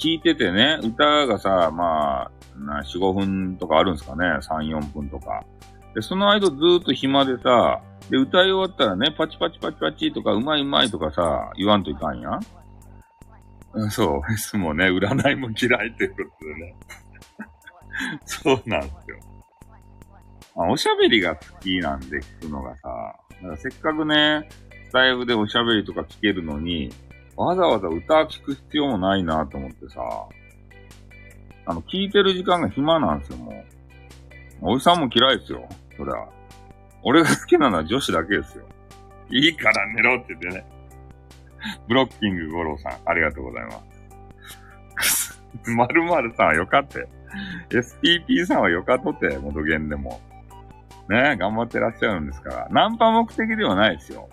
聞いててね、歌がさ、まあ、な4、5分とかあるんですかね？3、4分とか。で、その間ずーっと暇でさ、で、歌い終わったらね、パチパチパチパチとか、うまいうまいとかさ、言わんといかんやん。そう、フェスもね、占いも嫌いってことでね。[LAUGHS] そうなんですよ。あ、おしゃべりが好きなんで聞くのがさ、だからせっかくね、スタイルでおしゃべりとか聞けるのに、わざわざ歌聞く必要もないなと思ってさ、あの、聞いてる時間が暇なんですよ、もう。おじさんも嫌いですよ、そりゃ。俺が好きなのは女子だけですよ。いいから寝ろって言ってね。ブロッキング五郎さん、ありがとうございます。[LAUGHS] まるまるさんはよかって。SPP さんはよかとて、元元でも。ね、頑張ってらっしゃるんですから。ナンパ目的ではないですよ。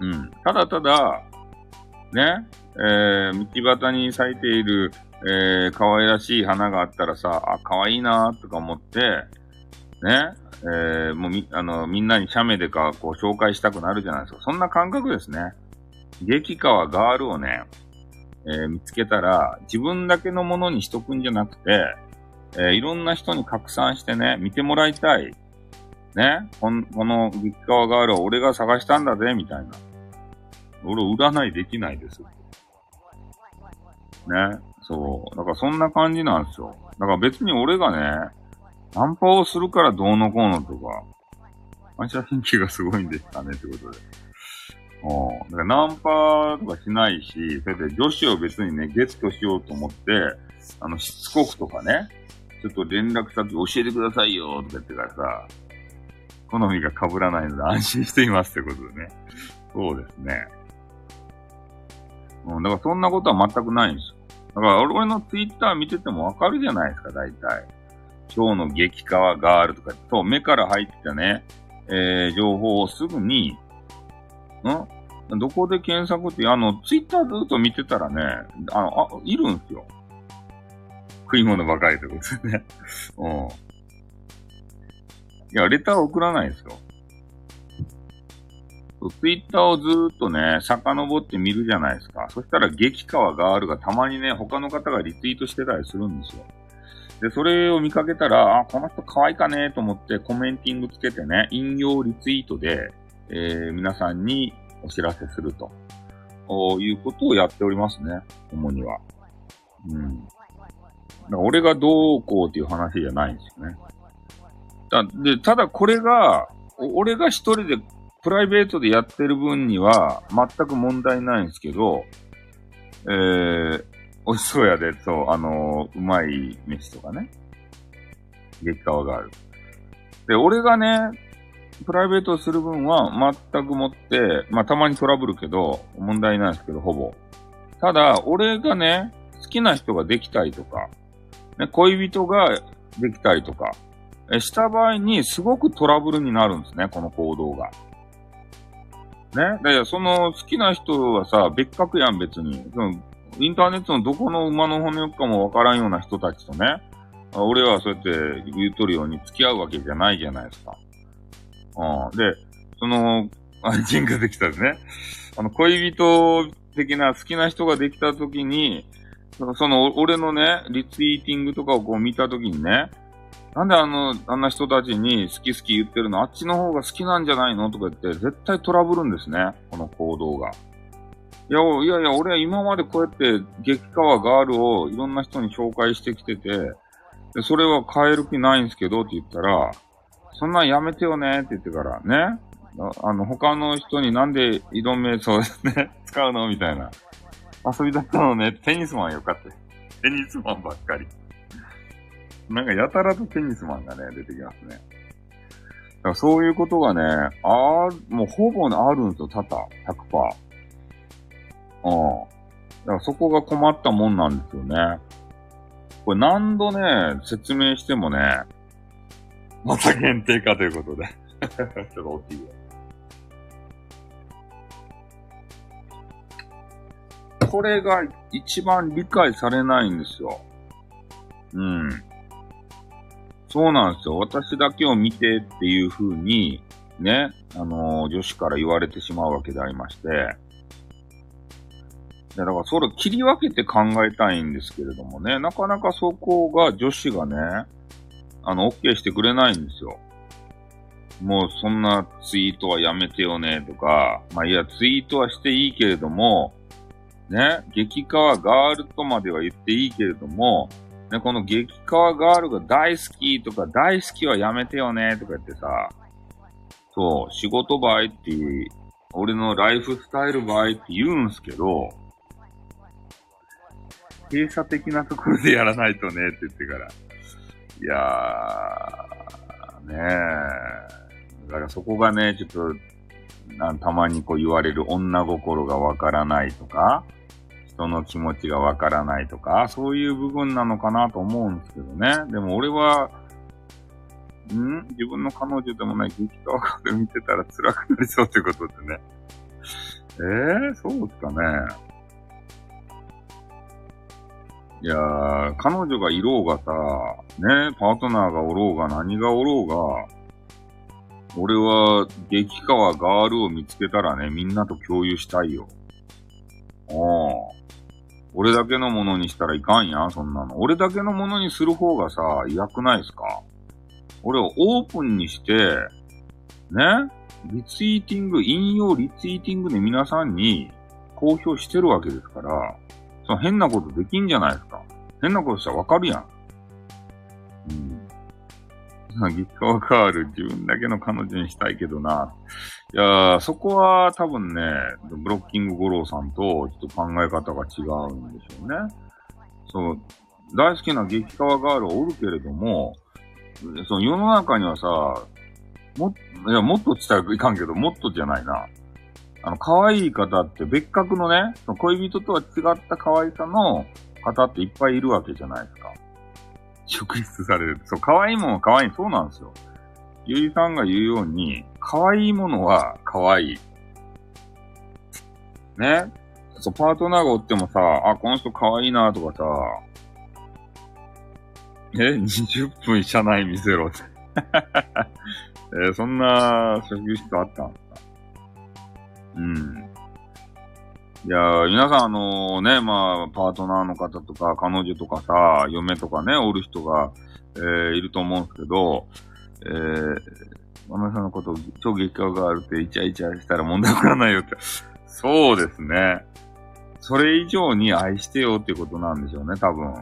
うん。ただただ、ね、えー、道端に咲いている、えー、可愛らしい花があったらさ、あ、可愛いなとか思って、ね、えー、もうみ、あの、みんなに写メでか、こう、紹介したくなるじゃないですか。そんな感覚ですね。激川ガールをね、えー、見つけたら、自分だけのものにしとくんじゃなくて、えー、いろんな人に拡散してね、見てもらいたい。ね、この、この激川ガールは俺が探したんだぜ、みたいな。俺、占いできないです。ね、そう。だからそんな感じなんですよ。だから別に俺がね、ナンパをするからどうのこうのとか、反射神経がすごいんですかねってことで。うん。だからナンパとかしないし、それで女子を別にね、ゲットしようと思って、あの、しつこくとかね、ちょっと連絡先教えてくださいよとか言ってからさ、好みが被らないので安心していますってことでね。そうですね。うん、だからそんなことは全くないんですよ。だから俺のツイッター見ててもわかるじゃないですか、大体。今日の激川ガールとか、そう、目から入ったね、えー、情報をすぐに、んどこで検索って、あの、ツイッターずっと見てたらね、あの、あ、いるんすよ。食い物ばかりってことですね。[LAUGHS] うん。いや、レター送らないですよ。ツイッターをずーっとね、遡って見るじゃないですか。そしたら激川ガールがたまにね、他の方がリツイートしてたりするんですよ。で、それを見かけたら、あ、この人可愛いかねと思ってコメンティングつけてね、引用リツイートで、えー、皆さんにお知らせすると、いうことをやっておりますね、主には。うん。だから俺がどうこうっていう話じゃないんですよね。だで、ただこれが、俺が一人でプライベートでやってる分には全く問題ないんですけど、えー、美味しそうやで、そう、あのー、うまい飯とかね。激川がある。で、俺がね、プライベートする分は全くもって、まあたまにトラブルけど、問題ないですけど、ほぼ。ただ、俺がね、好きな人ができたりとか、ね、恋人ができたりとか、えした場合にすごくトラブルになるんですね、この行動が。ね。で、その好きな人はさ、別格やん、別に。そのインターネットのどこの馬の骨かもわからんような人たちとね、俺はそうやって言うとるように付き合うわけじゃないじゃないですか。うん。で、その、[LAUGHS] 愛人ができたですね。あの、恋人的な好きな人ができたときに、その、俺のね、リツイーティングとかをこう見たときにね、なんであの、あんな人たちに好き好き言ってるのあっちの方が好きなんじゃないの？とか言って、絶対トラブるんですね。この行動が。いや、いやいや、俺は今までこうやって激川ガールをいろんな人に紹介してきてて、で、それは変える気ないんですけどって言ったら、そんなんやめてよねって言ってからね、あの、他の人になんで挑めそうですね、使うの？みたいな。遊びだったのね、テニスマンよかった。テニスマンばっかり。なんかやたらとテニスマンがね、出てきますね。だからそういうことがね、あ、もうほぼあるんですよ、多々、100%。うん。だからそこが困ったもんなんですよね。これ何度ね、説明してもね、また限定かということで。[LAUGHS] ちょっと大きいよ。これが一番理解されないんですよ。うん。そうなんですよ。私だけを見てっていう風に、ね、あのー、女子から言われてしまうわけでありまして。だからそれを切り分けて考えたいんですけれどもね、なかなかそこが女子がね、あの、OK してくれないんですよ。もうそんなツイートはやめてよねとか、まあいや、ツイートはしていいけれども、ね、激川ガールとまでは言っていいけれども、ね、この激川ガールが大好きとか大好きはやめてよねとか言ってさ、そう、仕事場合っていう、俺のライフスタイル場合って言うんすけど、閉鎖的なところでやらないとねって言ってから。いやー、ねえ。だからそこがね、ちょっと、たまにこう言われる女心がわからないとか、人の気持ちがわからないとか、そういう部分なのかなと思うんですけどね。でも俺は、ん？自分の彼女でもない激川で見てたら辛くなりそうってことでね。えー、そうですかね。いやー、彼女がいろうがさ、ね、パートナーがおろうが何がおろうが、俺は、激川ガールを見つけたらね、みんなと共有したいよ。ああ。俺だけのものにしたらいかんやん、そんなの。俺だけのものにする方がさ、嫌くないですか？俺をオープンにして、ね？リツイーティング、引用リツイーティングで皆さんに公表してるわけですから、その変なことできんじゃないですか？変なことしたらわかるやん。うん。[LAUGHS] ギターガール自分だけの彼女にしたいけどな。いや、そこは多分ね、ブロッキング五郎さんとちょっと考え方が違うんでしょうね。そう、大好きな激川ガールはおるけれども、その世の中にはさ、も、いや、もっと伝えいかんけど、もっとじゃないな。あの、可愛い方って別格のね、その恋人とは違った可愛さの方っていっぱいいるわけじゃないですか。職質される。そう、可愛いものは可愛い。そうなんですよ。ゆいさんが言うように、可愛いものは可愛い。ね？そう、パートナーがおってもさ、あ、この人可愛いなとかさ、え、20分車内見せろって。[LAUGHS] えー、そんな職質あったんすかうん。いや皆さんあのね、まあ、パートナーの方とか、彼女とかさ、嫁とかね、おる人が、えー、いると思うんですけど、えー、ママさんのことを超激化があるってイチャイチャしたら問題わからないよって。[LAUGHS] そうですね。それ以上に愛してよってことなんでしょうね、多分。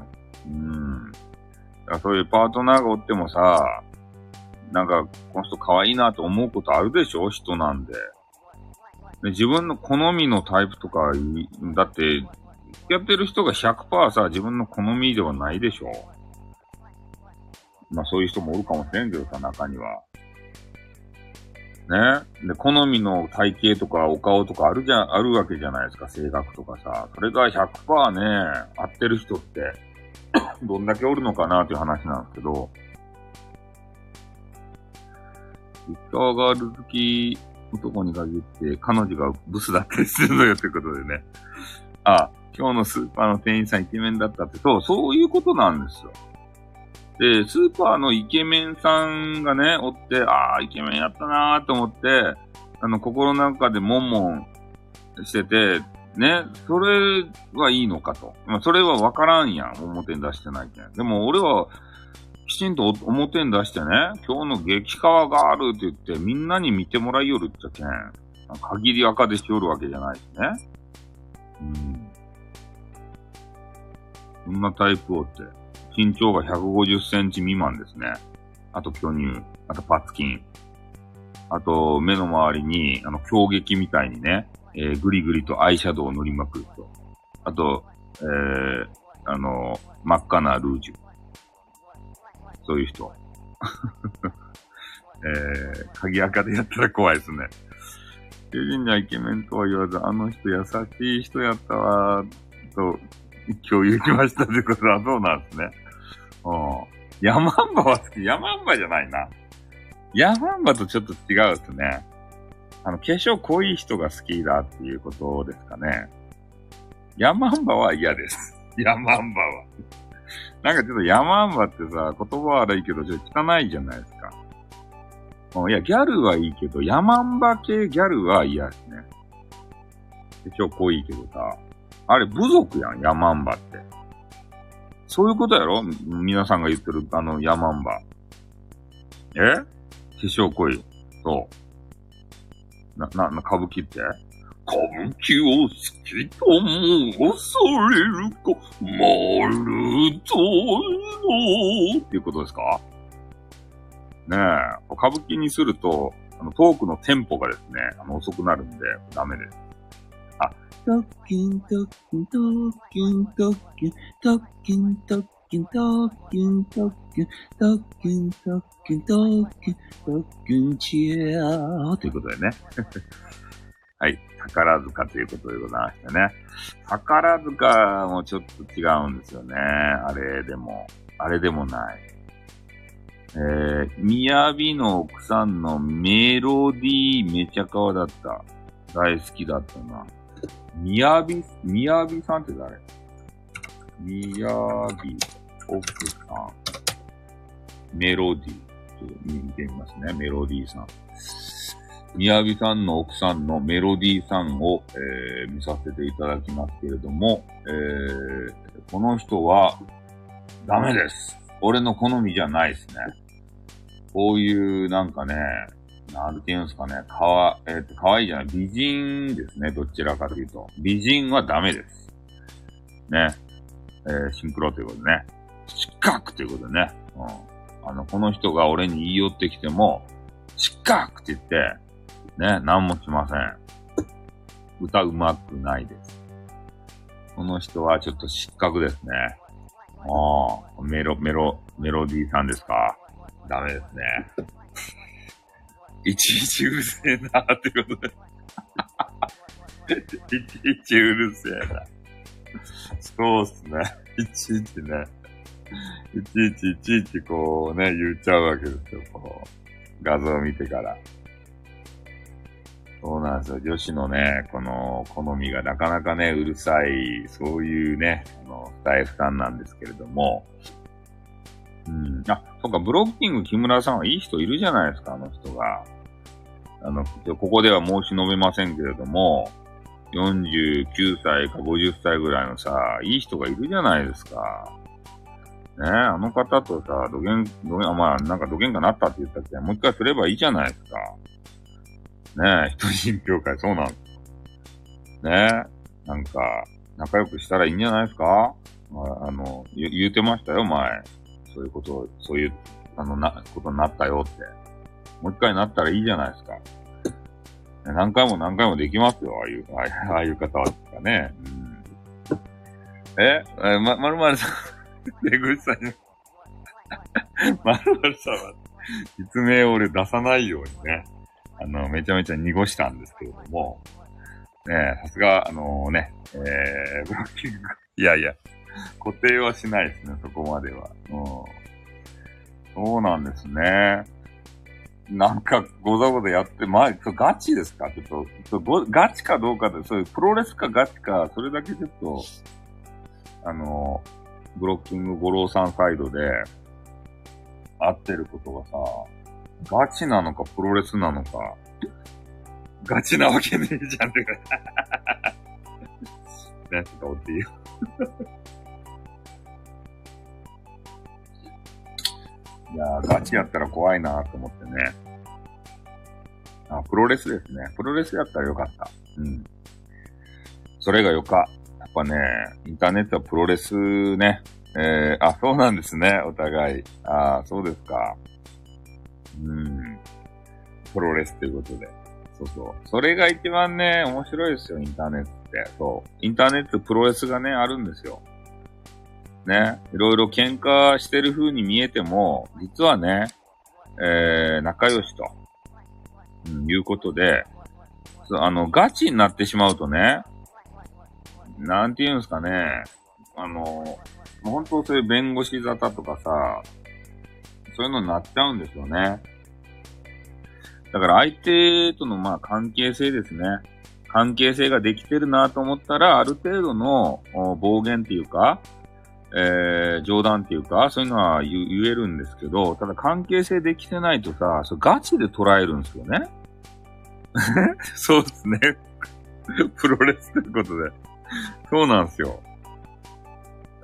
うん。だそういうパートナーがおってもさ、なんか、この人可愛いなと思うことあるでしょ？人なんで。で自分の好みのタイプとか、だって、やってる人が100%さ、自分の好みではないでしょ？まあそういう人もおるかもしれんけどさ、中には。ね。で、好みの体型とかお顔とかあるじゃ、あるわけじゃないですか、性格とかさ。それが100%ね、合ってる人って [COUGHS] どんだけおるのかなっていう話なんですけど、リッターガール好き男に限って彼女がブスだったりするのよってことでね。あ、今日のスーパーの店員さんイケメンだったって、そう、そういうことなんですよ。で、スーパーのイケメンさんがね、おって、ああ、イケメンやったなーと思って、あの、心の中でもんもんしてて、ね、それはいいのかと。まあ、それはわからんやん。表に出してないけん。でも俺は、きちんと表に出してね、今日の激川があるって言って、みんなに見てもらいよるっちゃけん。限り赤でしよるわけじゃないしね。うん。そんなタイプをって、身長が150センチ未満ですね。あと巨乳、あとパツキン。あと、目の周りに、あの、強撃みたいにね、えー、ぐりぐりとアイシャドウを塗りまくると。あと、えー、あの、真っ赤なルージュ。そういう人。[LAUGHS] えー、鍵垢でやったら怖いですね。主人にはイケメンとは言わず、あの人優しい人やったわ、と、共有しましたってことはそうなんですね。うん。ヤマンバは好き。ヤマンバじゃないな。ヤマンバとちょっと違うですね。あの、化粧濃い人が好きだっていうことですかね。ヤマンバは嫌です。[LAUGHS] ヤマンバは。なんかちょっとヤマンバってさ、言葉悪いけどちょっと汚いじゃないですか。いや、ギャルはいいけど、ヤマンバ系ギャルは嫌ですね。化粧濃いけどさ。あれ、部族やん、ヤマンバって。そういうことやろ？皆さんが言ってる、あの、ヤマンバ。え？化粧濃い。そう。な、な、な、歌舞伎って？歌舞伎を好きと申されるか、まるとの、っていうことですか？ねえ、歌舞伎にすると、あの、トークのテンポがですね、あの、遅くなるんで、ダメです。あ、トッキントッキントッキントッキントッキントッキントッキントッキントッキントッキントッキントッキンチェアーということでね。はい。宝塚ということでございましてね。宝塚もちょっと違うんですよね。あれでも、あれでもない。えー、宮城の奥さんのメロディーめちゃかわだった。大好きだったな。宮城、宮城さんって誰？宮城奥さん。メロディー。ちょっと見てみますね。メロディーさん。宮城さんの奥さんのメロディーさんを、えー、見させていただきますけれども、えー、この人はダメです。俺の好みじゃないですね。こういうなんかね、なんて言うんですかね、かわ、えっ、と、かわいいじゃない、美人ですね、どちらかというと。美人はダメです。ね。えー、シンクロということでね。失格ということでね。うん。あの、この人が俺に言い寄ってきても、失格って言って、ね、何もしません。歌うまくないです。この人はちょっと失格ですね。ああ、メロ、メロ、メロディーさんですかダメですね。いちいちうるせえなーってことで。いちいちうるせえな。そうっすね。いちいちね。いちいちいちいちこうね、言っちゃうわけですよ。こう、画像を見てから。そうなんですよ。女子のね、この好みがなかなかね、うるさい、そういうね、あの、スタイフさんなんですけれども。うん。あ、そっか、ブロッキング木村さんはいい人いるじゃないですか、あの人が。あの、ここでは申し述べませんけれども、49歳か50歳ぐらいのさ、いい人がいるじゃないですか。ねえあの方とさ、土下、土下、まあ、なんか土下がなったって言ったって、もう一回すればいいじゃないですか。ねえ、人人協会そうなんです。ねえ、なんか、仲良くしたらいいんじゃないですか、あの、言うてましたよ、前。そういうこと、そういう、あの、な、ことになったよって。もう一回なったらいいじゃないですか。何回も何回もできますよ、ああいう、ああいう方はですかね。うん、ええ、ま、まるまるさん、[LAUGHS] 出口さんに、[LAUGHS] まるまるさんは、実名を俺出さないようにね。あの、めちゃめちゃ濁したんですけれども、ねさすが、あのね、えー、ブロッキング。いやいや、[LAUGHS] 固定はしないですね、そこまでは。うん。そうなんですね。なんか、ござござやって、まあ、ガチですか？ちょっと、ガチかどうかで、そういうプロレスかガチか、それだけちょっと、あの、ブロッキング五郎さんサイドで、合ってることがさ、ガチなのかプロレスなのか、ガチなわけねえじゃんってか。[LAUGHS] ね、ちょっとおっていいよ。いや、ガチやったら怖いなと思ってね。あ、プロレスですね。プロレスやったらよかった。うん。それがよか。やっぱね、インターネットはプロレスね。えー、あ、そうなんですね、お互い。あそうですか。うん。プロレスということで。そうそう。それが一番ね、面白いですよ、インターネットって。そう。インターネットプロレスがね、あるんですよ。ね、いろいろ喧嘩してる風に見えても、実はね、えー、仲良しと、うん、いうことで、あの、ガチになってしまうとね、なんて言うんですかね、あの、本当そういう弁護士沙汰とかさ、そういうのになっちゃうんですよね。だから相手とのまあ関係性ですね。関係性ができてるなと思ったら、ある程度の暴言っていうか、えー、冗談っていうか、そういうのは言えるんですけど、ただ関係性できてないとさ、そガチで捉えるんですよね。[LAUGHS] そうですね。[LAUGHS] プロレスということで。そうなんですよ。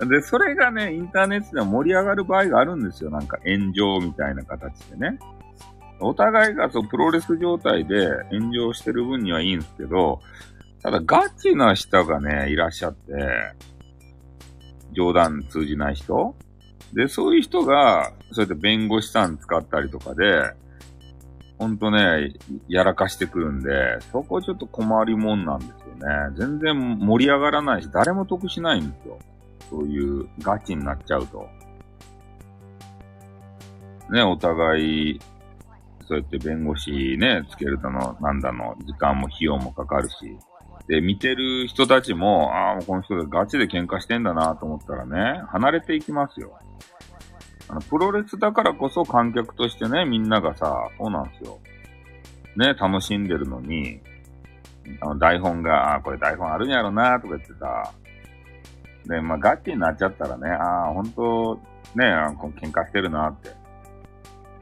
で、それがね、インターネットでは盛り上がる場合があるんですよ。なんか炎上みたいな形でね。お互いがそうプロレス状態で炎上してる分にはいいんですけど、ただガチな人がね、いらっしゃって、冗談通じない人？で、そういう人が、そうやって弁護士さん使ったりとかで、ほんとね、やらかしてくるんで、そこちょっと困りもんなんですよね。全然盛り上がらないし、誰も得しないんですよ。そういうガチになっちゃうと。ね、お互い、そうやって弁護士ね、つけるだの、なんだの、時間も費用もかかるし。で、見てる人たちも、ああ、もうこの人でガチで喧嘩してんだなと思ったらね、離れていきますよ。あの、プロレスだからこそ観客としてね、みんながさ、そうなんですよ。ね、楽しんでるのに、あの、台本が、あこれ台本あるんやろなとか言ってさ、で、まあ、ガチになっちゃったらね、ああ、ほんと、ね、喧嘩してるなって。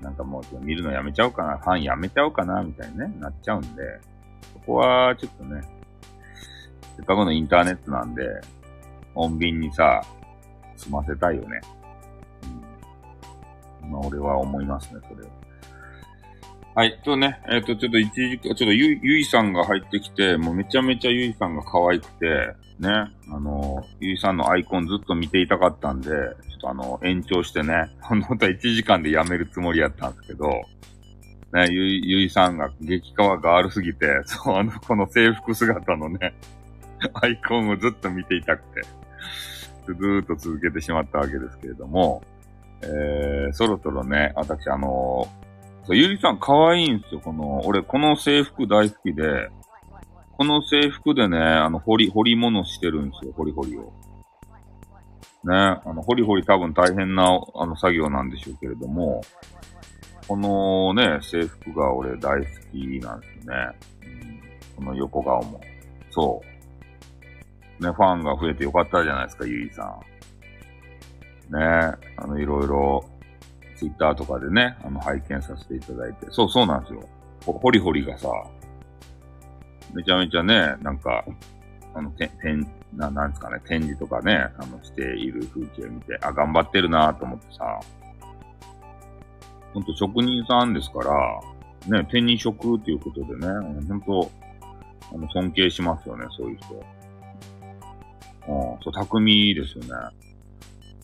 なんかもう、見るのやめちゃおうかな、ファンやめちゃおうかな、みたいにね、なっちゃうんで、そこは、ちょっとね、せっかくのインターネットなんで、穏便にさ、済ませたいよね。うん。まあ、俺は思いますね、それを。はい。とね、えっ、ー、と、ちょっと一時間、ちょっとゆ、ゆいさんが入ってきて、もうめちゃめちゃゆいさんが可愛くて、ね、あの、ゆいさんのアイコンずっと見ていたかったんで、ちょっとあの、延長してね、本当は1時間でやめるつもりやったんですけど、ね、ゆい、ゆいさんが激川ガールすぎて、そう、あの、この制服姿のね、[LAUGHS] アイコンをずっと見ていたくて、ずーっと続けてしまったわけですけれども、えー、そろそろね、私あのそう、ゆりさん可愛いんですよ、この、俺この制服大好きで、この制服でね、あの、掘り、掘り物してるんですよ、掘り掘りを。ね、あの、掘り掘り多分大変な、あの、作業なんでしょうけれども、このね、制服が俺大好きなんですね。うん、この横顔も。そう。ね、ファンが増えてよかったじゃないですか、ゆいさん。ね、あの、いろいろ、ツイッターとかでね、あの、拝見させていただいて。そう、そうなんですよ。ホリホリがさ、めちゃめちゃね、なんか、あの、て、てん、な、なんですかね、展示とかね、あの、している風景見て、あ、頑張ってるなと思ってさ、ほんと職人さんですから、ね、手に職っていうことでね、ほんと、あの、尊敬しますよね、そういう人。うん、そう、匠ですよね。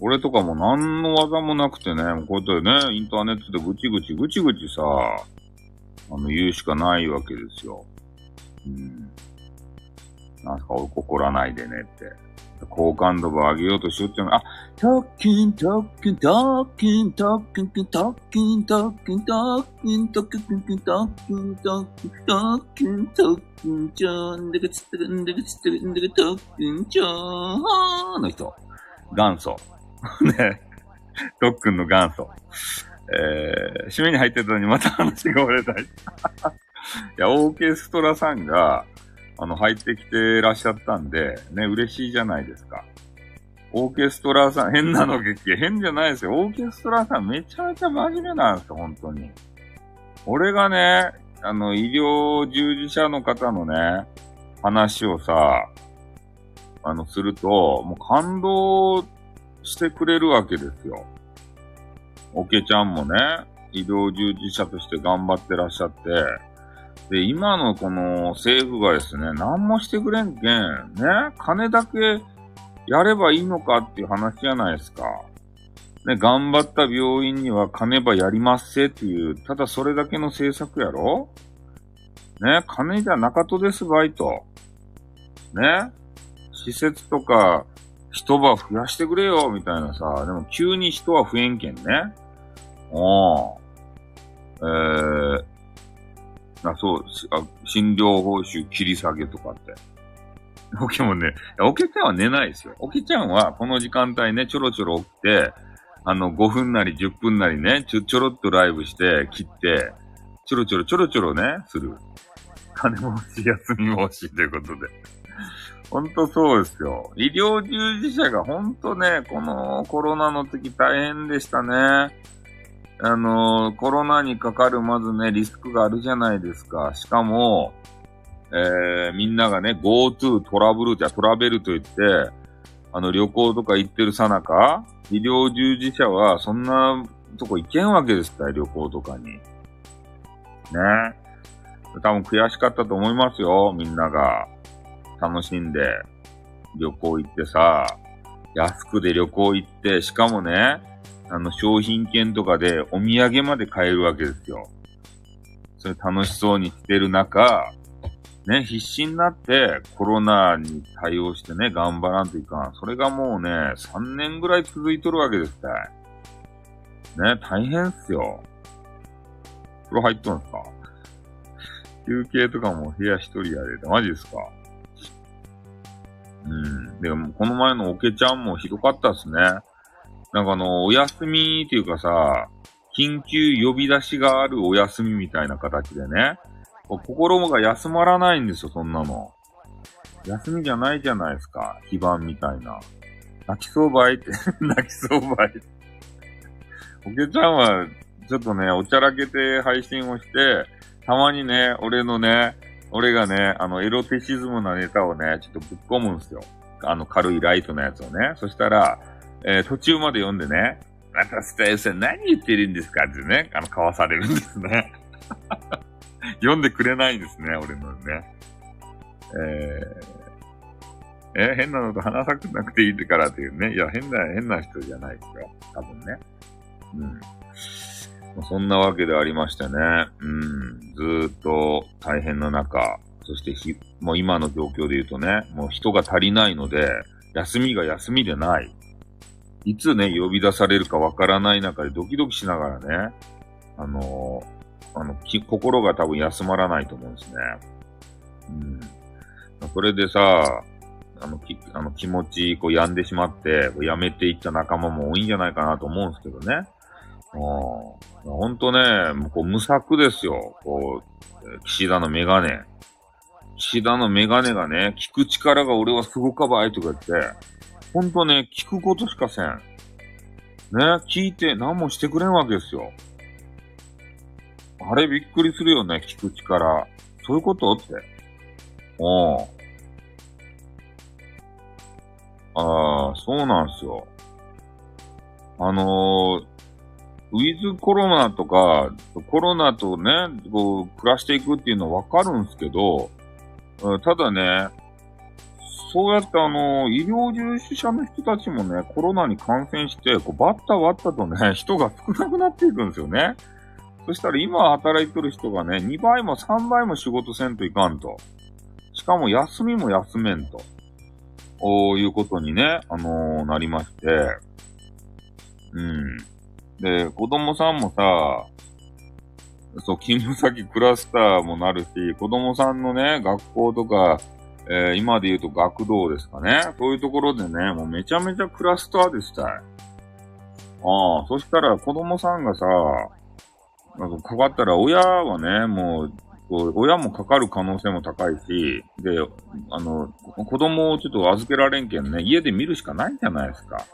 俺とかも何の技もなくてね、こうやってね、インターネットでぐちぐちぐちぐちさ、あの、言うしかないわけですよ。うん。なんすか、怒らないでねって。好感度を上げようとしようってのあ、トッキン、トッキン、トッキン、トッキン、トッキン、トッキン、トッキン、トッキン、トッキン、トッキン、トッキン、トッキン、トッキン、ちょんでかつってかんでかつってかんでかトッキン、ちょーの人。元祖。ね。特訓の元祖。えー、締めに入ってたのにまた話が折れたい。いや、オーケストラさんが、あの、入ってきてらっしゃったんで、ね、嬉しいじゃないですか。オーケストラさん、[LAUGHS] 変なの劇、変じゃないですよ。オーケストラさんめちゃめちゃ真面目なんですよ、本当に。俺がね、あの、医療従事者の方のね、話をさ、あの、すると、もう感動してくれるわけですよ。おけちゃんもね、医療従事者として頑張ってらっしゃって、で、今のこの政府がですね、何もしてくれんけん、ね、金だけやればいいのかっていう話じゃないですか。ね、頑張った病院には金ばやりますせっていう、ただそれだけの政策やろね、金じゃなかとですばいと。ね、施設とか、一晩増やしてくれよ、みたいなさ、でも急に人は増えんけんね。おえー、あ、そう、あ診療報酬切り下げとかって。[LAUGHS] オケもね、オケちゃんは寝ないですよ。オケちゃんはこの時間帯ね、ちょろちょろ起きて、あの、5分なり10分なりね、ちょ、ちょろっとライブして、切って、ちょろちょろちょろちょろね、する。金も欲しい、休みも欲しいということで。ほんとそうですよ。医療従事者がほんとね、このコロナの時大変でしたね。あの、コロナにかかるまずね、リスクがあるじゃないですか。しかも、えー、みんながね、GoTo トラブルじゃトラベルと言って、あの、旅行とか行ってるさなか、医療従事者はそんなとこ行けんわけですか旅行とかに。ね。多分悔しかったと思いますよ、みんなが。楽しんで、旅行行ってさ、安くで旅行行って、しかもね、あの、商品券とかでお土産まで買えるわけですよ。それ楽しそうにしてる中、ね、必死になってコロナに対応してね、頑張らんといかん。それがもうね、3年ぐらい続いとるわけですたい。ね、大変っすよ。風呂入っとんすか？休憩とかも部屋一人やで。マジですか？うん。でも、この前のオケちゃんもひどかったっすね。なんかあの、お休みっていうかさ、緊急呼び出しがあるお休みみたいな形でね、心が休まらないんですよ、そんなの。休みじゃないじゃないですか、非番みたいな。泣きそうばいって、[LAUGHS] 泣きそうばい。おけちゃんは、ちょっとね、おちゃらけて配信をして、たまにね、俺のね、俺がね、あの、エロテシズムなネタをね、ちょっとぶっ込むんですよ。あの、軽いライトのやつをね。そしたら、えー、途中まで読んでね、またスタイルさん何言ってるんですかってね、あの、かわされるんですね。[LAUGHS] 読んでくれないんですね、俺のね。えー、えー、変なのと話さなくていいからっていうね。いや、変な、変な人じゃないですよ。多分ね。うん。まそんなわけでありましてね。うん。ずーっと大変な中、そしてひ、もう今の状況で言うとね、もう人が足りないので、休みが休みでない。いつね、呼び出されるかわからない中でドキドキしながらね、あのー、あの、心が多分休まらないと思うんですね。うん。それでさ、あの、き、あの気持ち、こう、病んでしまって、こうやめていった仲間も多いんじゃないかなと思うんですけどね。ほんとね、もうこう無策ですよ。こう、岸田のメガネ。岸田のメガネがね、聞く力が俺はすごかばいとか言って、ほんとね、聞くことしかせん。ね、聞いて何もしてくれんわけですよ。あれびっくりするよね、聞く力。そういうことって。おうああ、そうなんすよ。あのー、ウィズコロナとか、コロナとね、こう、暮らしていくっていうのはわかるんですけど、ただね、そうやってあの、医療従事者の人たちもね、コロナに感染して、こうバッタバッタとね、[LAUGHS] 人が少なくなっていくんですよね。そしたら今働いてる人がね、2倍も3倍も仕事せんといかんと。しかも休みも休めんと。こういうことにね、あのー、なりまして。うん。で、子供さんもさ、そう、勤務先クラスターもなるし、子供さんのね、学校とか、えー、今で言うと学童ですかね。そういうところでね、もうめちゃめちゃクラスターでしたい。ああ、そしたら子供さんがさ、なんかかかったら親はね、もう、親もかかる可能性も高いし、で、あの、子供をちょっと預けられんけんね、家で見るしかないじゃないですか。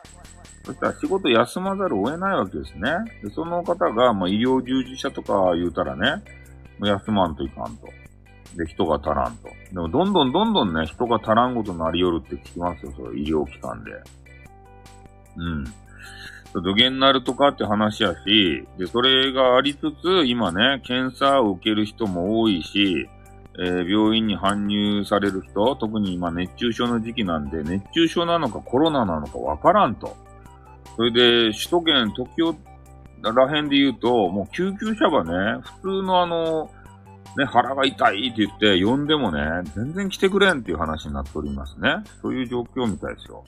そしたら仕事休まざるを得ないわけですね。で、その方が、まあ、医療従事者とか言うたらね、もう休まんといかんと。で、人が足らんと。でも、どんどんどんどんね、人が足らんことになりよるって聞きますよ、それ、医療機関で。うん。土下になるとかって話やし、で、それがありつつ、今ね、検査を受ける人も多いし、えー、病院に搬入される人、特に今熱中症の時期なんで、熱中症なのかコロナなのかわからんと。それで、首都圏、東京ら辺で言うと、もう救急車はね、普通のあの、ね、腹が痛いって言って呼んでもね、全然来てくれんっていう話になっておりますね。そういう状況みたいですよ。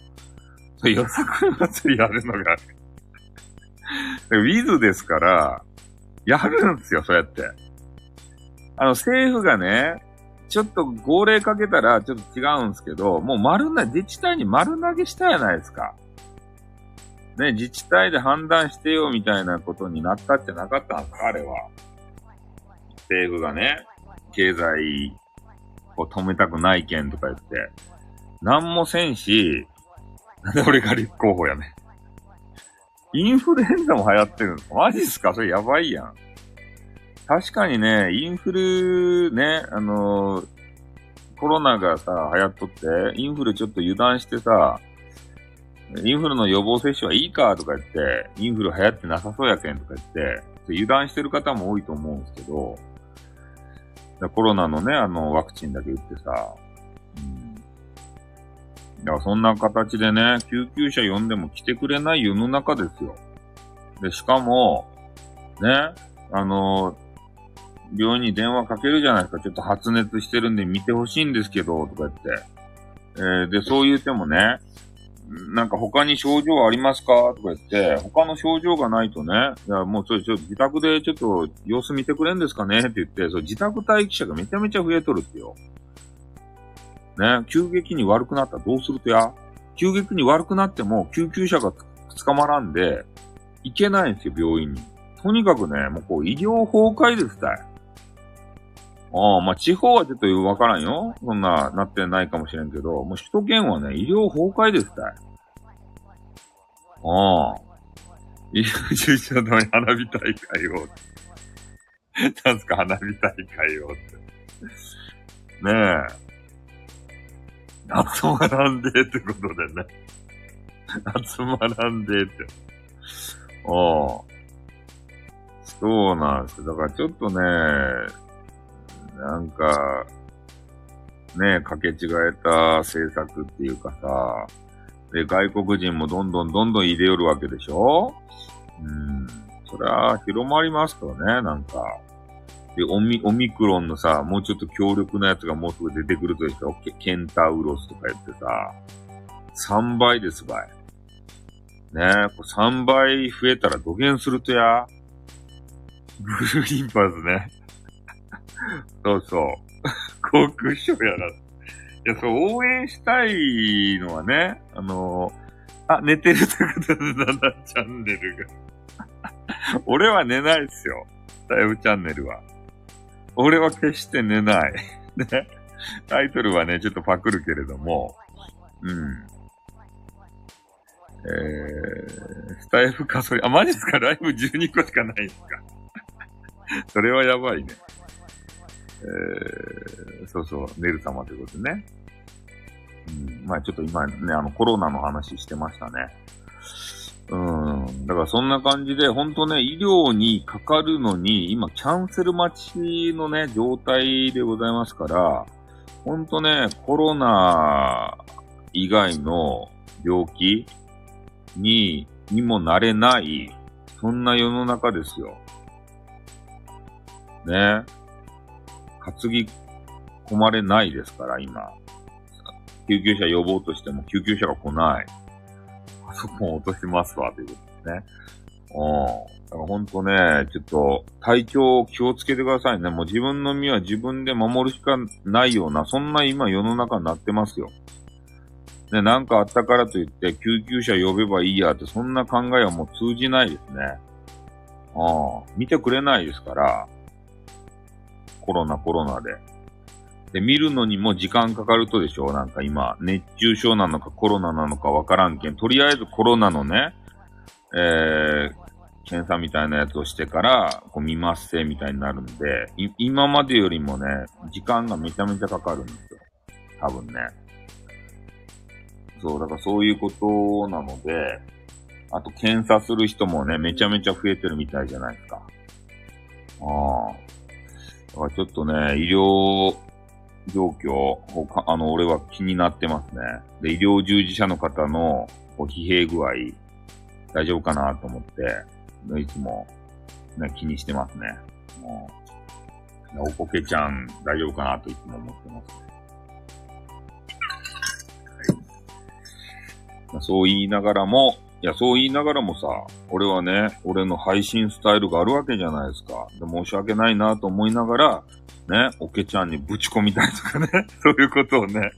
そう、よさこい祭りやるのが、ウィズですから、やるんですよ、そうやって。あの、政府がね、ちょっと号令かけたらちょっと違うんですけど、もう丸投げ、自治体に丸投げしたやないですか。ね、自治体で判断してよみたいなことになったってなかったんですか、あれは。政府がね、経済を止めたくない件とか言って、なんもせんし、なんで俺が立候補やねん。インフルエンザも流行ってるのマジっすか？それやばいやん。確かにね、インフルね、あのーコロナがさ、流行っとって、インフルちょっと油断してさ、インフルの予防接種はいいかとか言って、インフル流行ってなさそうやけんとか言って、油断してる方も多いと思うんですけど、コロナのね、あの、ワクチンだけ打ってさ、うん。だからそんな形でね、救急車呼んでも来てくれない世の中ですよ。で、しかも、ね、あの、病院に電話かけるじゃないですか。ちょっと発熱してるんで見てほしいんですけど、とか言って。えーで、そう言ってもね、なんか他に症状ありますか？とか言って、他の症状がないとね、いや、もうそれちょ、ちょ、自宅でちょっと様子見てくれんですかね？って言って、そう、自宅待機者がめちゃめちゃ増えとるってよ。ね、急激に悪くなったらどうするとや？急激に悪くなっても救急車が捕まらんで、行けないんですよ、病院に。とにかくね、もうこう、医療崩壊ですたい。ああ、まあ、地方はちょっとわからんよ。そんな、なってないかもしれんけど、もう首都圏はね、医療崩壊ですたい。ああ。医療従事者の花火大会を。なんすか、花火大会をって。ねえ。集まらんでってことでね。集まらんでって。ああ。そうなんですよ。だからちょっとね、なんか、ね、かけ違えた政策っていうかさ、で、外国人もどんどんどんどん入れよるわけでしょ？うん。そりゃ、広まりますとね、なんか。で、オミ、オミクロンのさ、もうちょっと強力なやつがもうすぐ出てくるとしょ？ケケンタウロスとか言ってさ、3倍ですばい。ねえ、これ3倍増えたら土下するとや、ブルーリンパーズね。そうそう。航空ショーやな。いや、そう、応援したいのはね、あのあ、寝てるってことで7チャンネルが。[LAUGHS] 俺は寝ないっすよ。タイムチャンネルは。俺は決して寝ない。[LAUGHS] ね。タイトルはね、ちょっとパクるけれども、うん。えー、スタイフカソリ、あ、マジっすか？ライブ12個しかないんすか？[LAUGHS] それはやばいね。えー、そうそう、ネル様ということね。うん、まあちょっと今ね、あのコロナの話してましたね。うん。だからそんな感じで、本当ね、医療にかかるのに、今キャンセル待ちのね、状態でございますから、本当ね、コロナ以外の病気に、にもなれない、そんな世の中ですよ。ね。担ぎ込まれないですから、今。救急車呼ぼうとしても救急車が来ない。パソコン落としますわ、ということですね。うん。だからほんとね、ちょっと、体調気をつけてくださいね。もう自分の身は自分で守るしかないような、そんな今世の中になってますよ。ね、なんかあったからといって、救急車呼べばいいやって、そんな考えはもう通じないですね。ああ、見てくれないですから。コロナコロナで。で、見るのにも時間かかるとでしょ？なんか今、熱中症なのかコロナなのかわからんけん。とりあえずコロナのね、えー、検査みたいなやつをしてから、こう見ますせ、みたいになるんで、今までよりもね、時間がめちゃめちゃかかるんですよ。多分ね。そう、だからそういうことなので、あと検査する人もね、めちゃめちゃ増えてるみたいじゃないですか。ああ。だからちょっとね、医療状況、他あの、俺は気になってますね。で、医療従事者の方の疲弊具合、大丈夫かなと思って、いつも、ね、気にしてますね。もうおこけちゃん、大丈夫かなといつも思ってます。はい。そう言いながらも、いや、そう言いながらもさ、俺はね、俺の配信スタイルがあるわけじゃないですか。で申し訳ないなと思いながら、ね、おけちゃんにぶち込みたいとかね、[LAUGHS] そういうことをね、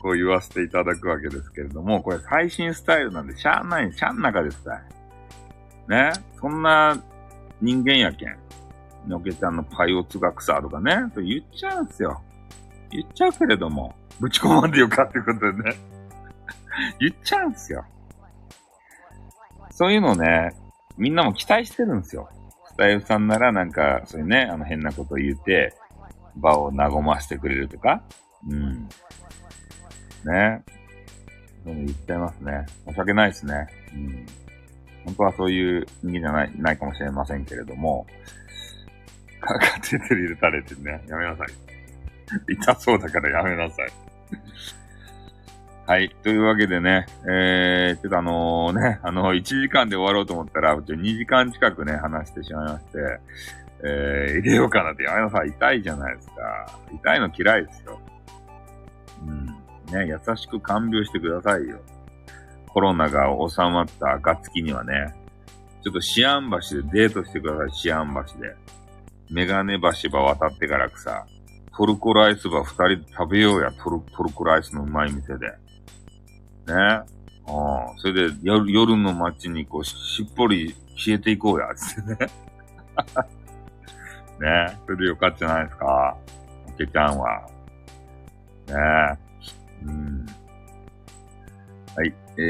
こう言わせていただくわけですけれども、これ配信スタイルなんで、しゃあない、しゃん中ですたい。ね、そんな人間やけん。のけちゃんのパイオツが草とかね、そう言っちゃうんすよ。言っちゃうけれども、ぶち込まんでよかってことでね。[LAUGHS] 言っちゃうんすよ。そういうのね、みんなも期待してるんですよ。スタイフさんならなんか、そういうね、あの変なこと言って、場を和ませてくれるとか。うん。ね。そういうの言っちゃいますね。申し訳ないですね。うん。本当はそういう人間じゃない、ないかもしれませんけれども、かかっててる入れたれてね、やめなさい。痛そうだからやめなさい。はい。というわけでね、えー、ちょっとあのね、[LAUGHS] あの、1時間で終わろうと思ったら、ちょ2時間近くね、話してしまいまして、えー、入れようかなってやめなさい。痛いじゃないですか。痛いの嫌いですよ。うん。ね、優しく看病してくださいよ。コロナが収まった暁にはね、ちょっとシアン橋でデートしてください、シアン橋で。メガネ橋場渡ってからくさ、トルコライスば二人で食べようや、トルトルコライスのうまい店で。ね。ああ、それで夜夜の街にこうしっぽり消えていこうや、つってね。[LAUGHS] ねそれでよかったじゃないですか。おけちゃんは。ねうん。はい。え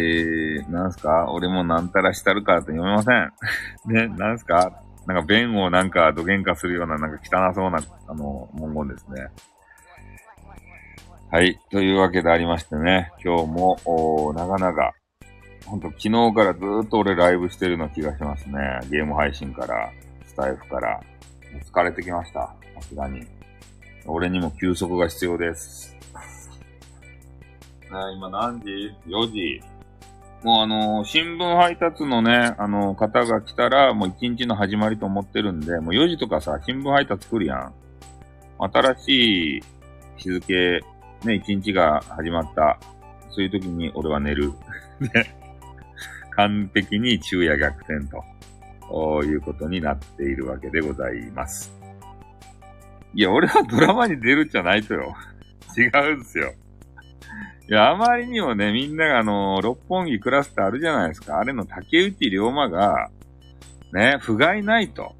ー、なんすか？俺もなんたらしたるかって読めません。[LAUGHS] ね、なんすか？なんか弁をなんか土幻化するようななんか汚そうな、あの、文言ですね。はい。というわけでありましてね、今日も、長々、ほんと昨日からずっと俺ライブしてるような気がしますね。ゲーム配信から、スタイフから。疲れてきました。さすがに。俺にも休息が必要です。[LAUGHS] ね、今何時 ?4 時。もうあのー、新聞配達のね、あのー、方が来たら、もう一日の始まりと思ってるんで、もう4時とかさ、新聞配達来るやん。新しい日付、ね、一日が始まった。そういう時に俺は寝る。[LAUGHS] ね。完璧に昼夜逆転と、いうことになっているわけでございます。いや、俺はドラマに出るじゃないとよ。違うんすよ。いや、あまりにもね、みんながあの、六本木クラスってあるじゃないですか。あれの竹内龍馬が、ね、不甲斐ないと。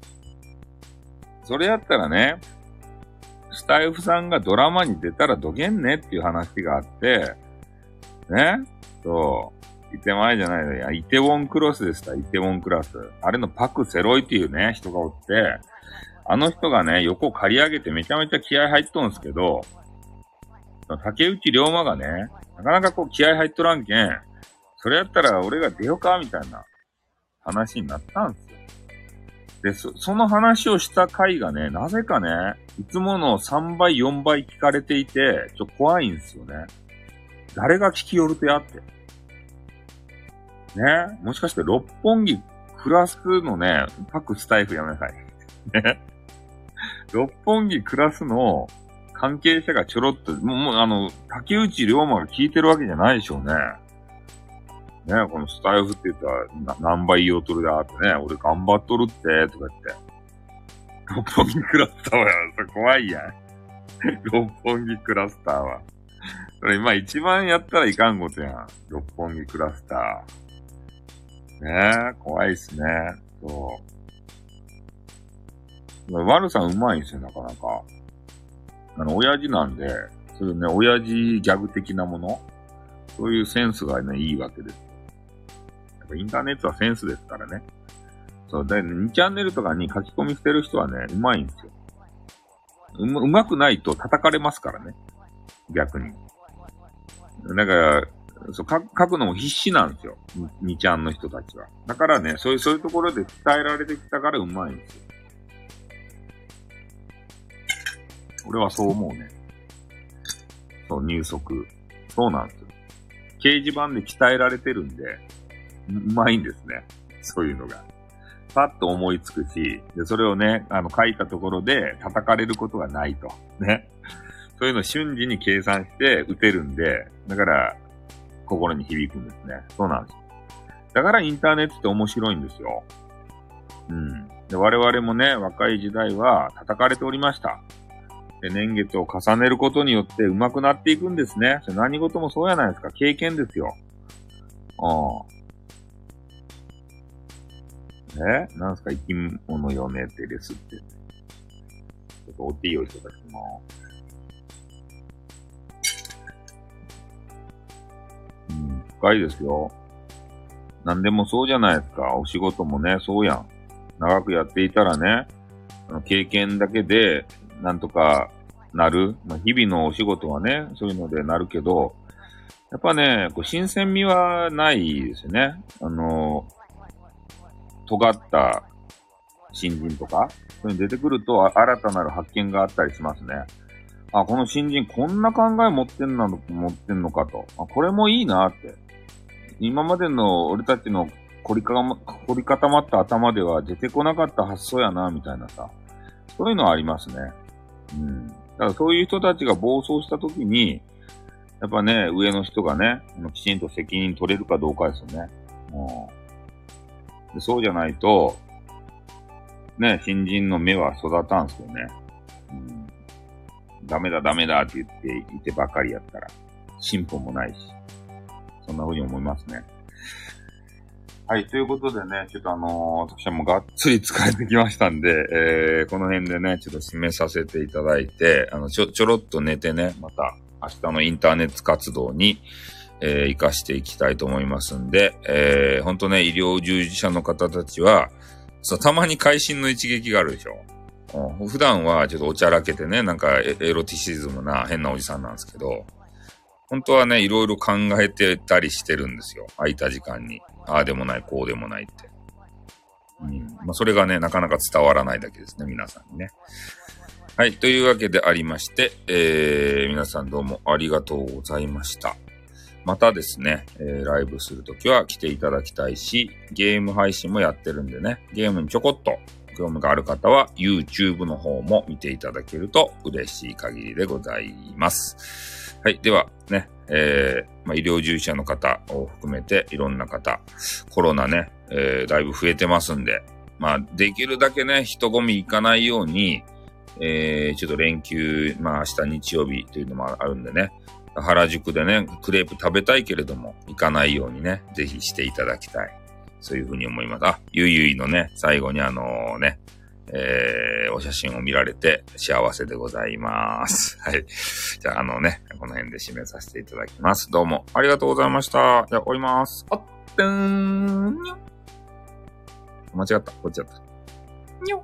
それやったらね、スタイフさんがドラマに出たらどげんねっていう話があって、ね、そう、イテマイじゃないの。いや、イテウォンクロスでした、イテウォンクラス。あれのパク・セロイっていうね、人がおって、あの人がね、横刈り上げてめちゃめちゃ気合入っとんすけど、竹内龍馬がね、なかなかこう気合入っとらんけん、それやったら俺が出ようかみたいな話になったんす。で、そ、その話をした回がね、なぜかね、いつもの3倍、4倍聞かれていて、ちょっと怖いんですよね。誰が聞き寄るとやって。ねもしかして六本木クラスのね、各スタイフやめなさい。ね六本木クラスの関係者がちょろっと、もう、もうあの、竹内龍馬が聞いてるわけじゃないでしょうね。ねこのスタイフって言ったら、何倍言おうとるだってね、俺頑張っとるって、とか言って。六本木クラスターは、それ怖いやん。六本木クラスターは。それ今一番やったらいかんことやん。六本木クラスター。ねえ、怖いっすね。そう。悪さんうまいんすよ、なかなか。あの、親父なんで、そういうね、親父ギャグ的なもの、そういうセンスがね、いいわけです。ぱインターネットはセンスですからね。そう、で、2チャンネルとかに書き込みしてる人はね、うまいんですよ。う、うまくないと叩かれますからね。逆に。だから、そう、書くのも必死なんですよ。2ちゃんの人たちは。だからね、そういう、そういうところで伝えられてきたからうまいんですよ。俺はそう思うね。そう、入足。そうなんですよ。掲示板で鍛えられてるんで、うまいんですね。そういうのが。パッと思いつくし、で、それをね、あの、書いたところで叩かれることがないと。ね。そういうのを瞬時に計算して打てるんで、だから、心に響くんですね。そうなんです。だからインターネットって面白いんですよ。うん。で我々もね、若い時代は叩かれておりました。で、年月を重ねることによって上手くなっていくんですね。それ何事もそうやないですか。経験ですよ。ああ。えなんすか生き物よねってですって。ちょっとお手をいただきます。うん、深いですよ。何でもそうじゃないですか。お仕事もね、そうやん。長くやっていたらね、あの経験だけで、なんとかなる。まあ、日々のお仕事はね、そういうのでなるけど、やっぱね、こう新鮮味はないですよね。あの尖った新人とか、そういうの出てくると新たなる発見があったりしますね。あ、この新人こんな考え持ってんの、持ってんのかと。あ、これもいいなって。今までの俺たちの凝りか、凝り固まった頭では出てこなかった発想やな、みたいなさ。そういうのはありますね。うん。だからそういう人たちが暴走した時に、やっぱね、上の人がね、きちんと責任取れるかどうかですよね。うでそうじゃないと、ね、新人の目は育たんすよね。うん、ダメだダメだって言っていてばかりやったら、進歩もないし。そんな風に思いますね。はい、ということでね、ちょっとあのー、私はもうがっつり疲れてきましたんで、えー、この辺でね、ちょっと締めさせていただいて、あの、ちょ、ちょろっと寝てね、また明日のインターネット活動に、えー、活かしていきたいと思いますんで、えー、本当ね、医療従事者の方たちは、そう、たまに会心の一撃があるでしょ。普段はちょっとおちゃらけてね、なんかエロティシズムな変なおじさんなんですけど、本当はね、いろいろ考えてたりしてるんですよ。空いた時間に。ああでもない、こうでもないって。うん。まあ、それがね、なかなか伝わらないだけですね、皆さんにね。はい。というわけでありまして、えー、皆さんどうもありがとうございました。またですね、えー、ライブするときは来ていただきたいし、ゲーム配信もやってるんでね、ゲームにちょこっと興味がある方は YouTube の方も見ていただけると嬉しい限りでございます。はい。ではね、えー、まあ、医療従事者の方を含めていろんな方、コロナね、えー、だいぶ増えてますんで、まあ、できるだけね、人混み行かないように、えー、ちょっと連休、まあ明日日曜日というのもあるんでね、原宿でね、クレープ食べたいけれども、行かないようにね、ぜひしていただきたい。そういうふうに思います。あ、ゆいゆいのね、最後にあのね、えー、お写真を見られて幸せでございます。[LAUGHS] はい。じゃあ、あのね、この辺で締めさせていただきます。どうもありがとうございました。じゃあ、終わります。あってーんにょ。間違った。こっちだった。にょ。